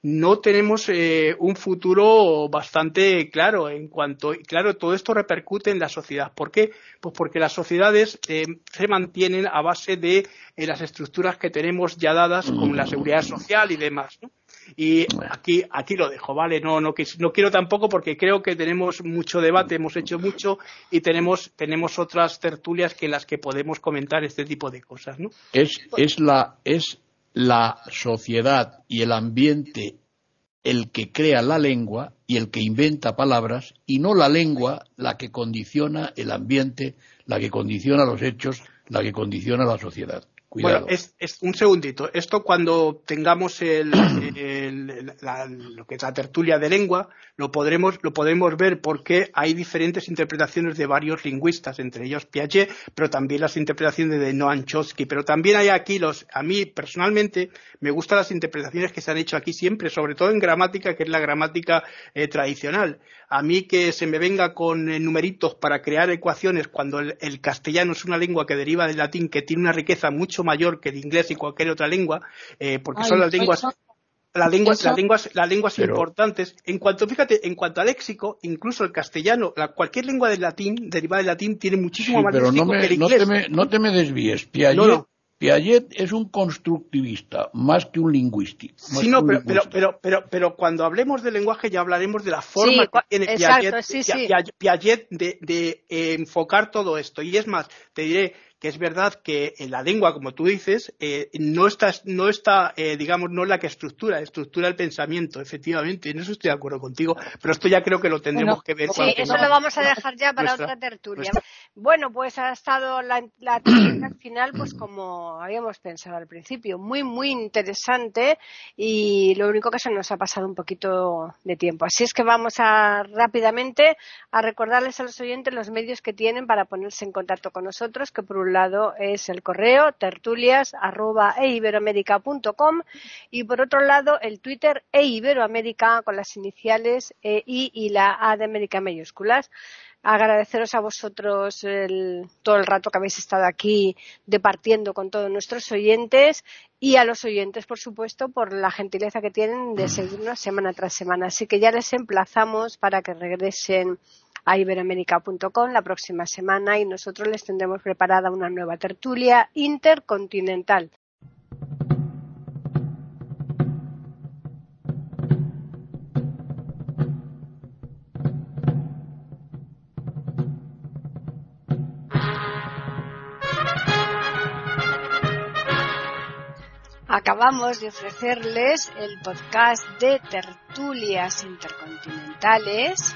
no tenemos eh, un futuro bastante claro en cuanto y claro todo esto repercute en la sociedad ¿por qué? pues porque las sociedades eh, se mantienen a base de eh, las estructuras que tenemos ya dadas con la seguridad social y demás ¿no? y aquí aquí lo dejo vale no no no quiero tampoco porque creo que tenemos mucho debate hemos hecho mucho y tenemos tenemos otras tertulias que en las que podemos comentar este tipo de cosas ¿no? es es la es la sociedad y el ambiente el que crea la lengua y el que inventa palabras, y no la lengua la que condiciona el ambiente, la que condiciona los hechos, la que condiciona la sociedad. Bueno, es, un segundito. Esto cuando tengamos el, lo que es la tertulia de lengua, lo podremos, lo podemos ver porque hay diferentes interpretaciones de varios lingüistas, entre ellos Piaget, pero también las interpretaciones de Noam Chomsky. Pero también hay aquí los, a mí personalmente me gustan las interpretaciones que se han hecho aquí siempre, sobre todo en gramática, que es la gramática eh, tradicional. A mí que se me venga con eh, numeritos para crear ecuaciones cuando el castellano es una lengua que deriva del latín, que tiene una riqueza mucho mayor que el inglés y cualquier otra lengua, eh, porque son las lenguas las lenguas, las lenguas, las lenguas importantes. En cuanto, fíjate, en cuanto al léxico, incluso el castellano, la, cualquier lengua del latín, derivada del latín, tiene muchísimo más pero léxico no me, que el inglés. No te me, no te me desvíes. Piaget, Piaget es un constructivista, más que un lingüístico. Sí, no, pero, pero, pero, pero, pero, cuando hablemos del lenguaje ya hablaremos de la forma que tiene Piaget, Piaget de, de eh, enfocar todo esto. Y es más, te diré, que es verdad que en la lengua, como tú dices, eh, no está, no está eh, digamos, no es la que estructura, estructura el pensamiento, efectivamente, en eso estoy de acuerdo contigo, pero esto ya creo que lo tendremos que ver. Sí, eso lo vamos a dejar ya para otra tertulia. Bueno, pues ha estado la, la tertulia final, pues como habíamos pensado al principio, muy, muy interesante y lo único que se nos ha pasado un poquito de tiempo. Así es que vamos a rápidamente a recordarles a los oyentes los medios que tienen para ponerse en contacto con nosotros, que por un lado es el correo tertulias y por otro lado el Twitter eiberoamérica con las iniciales e, I y la A de América mayúsculas agradeceros a vosotros todo el rato que habéis estado aquí departiendo con todos nuestros oyentes y a los oyentes, por supuesto, por la gentileza que tienen de seguirnos semana tras semana. Así que ya les emplazamos para que regresen a iberoamérica.com la próxima semana y nosotros les tendremos preparada una nueva tertulia intercontinental. Acabamos de ofrecerles el podcast de tertulias intercontinentales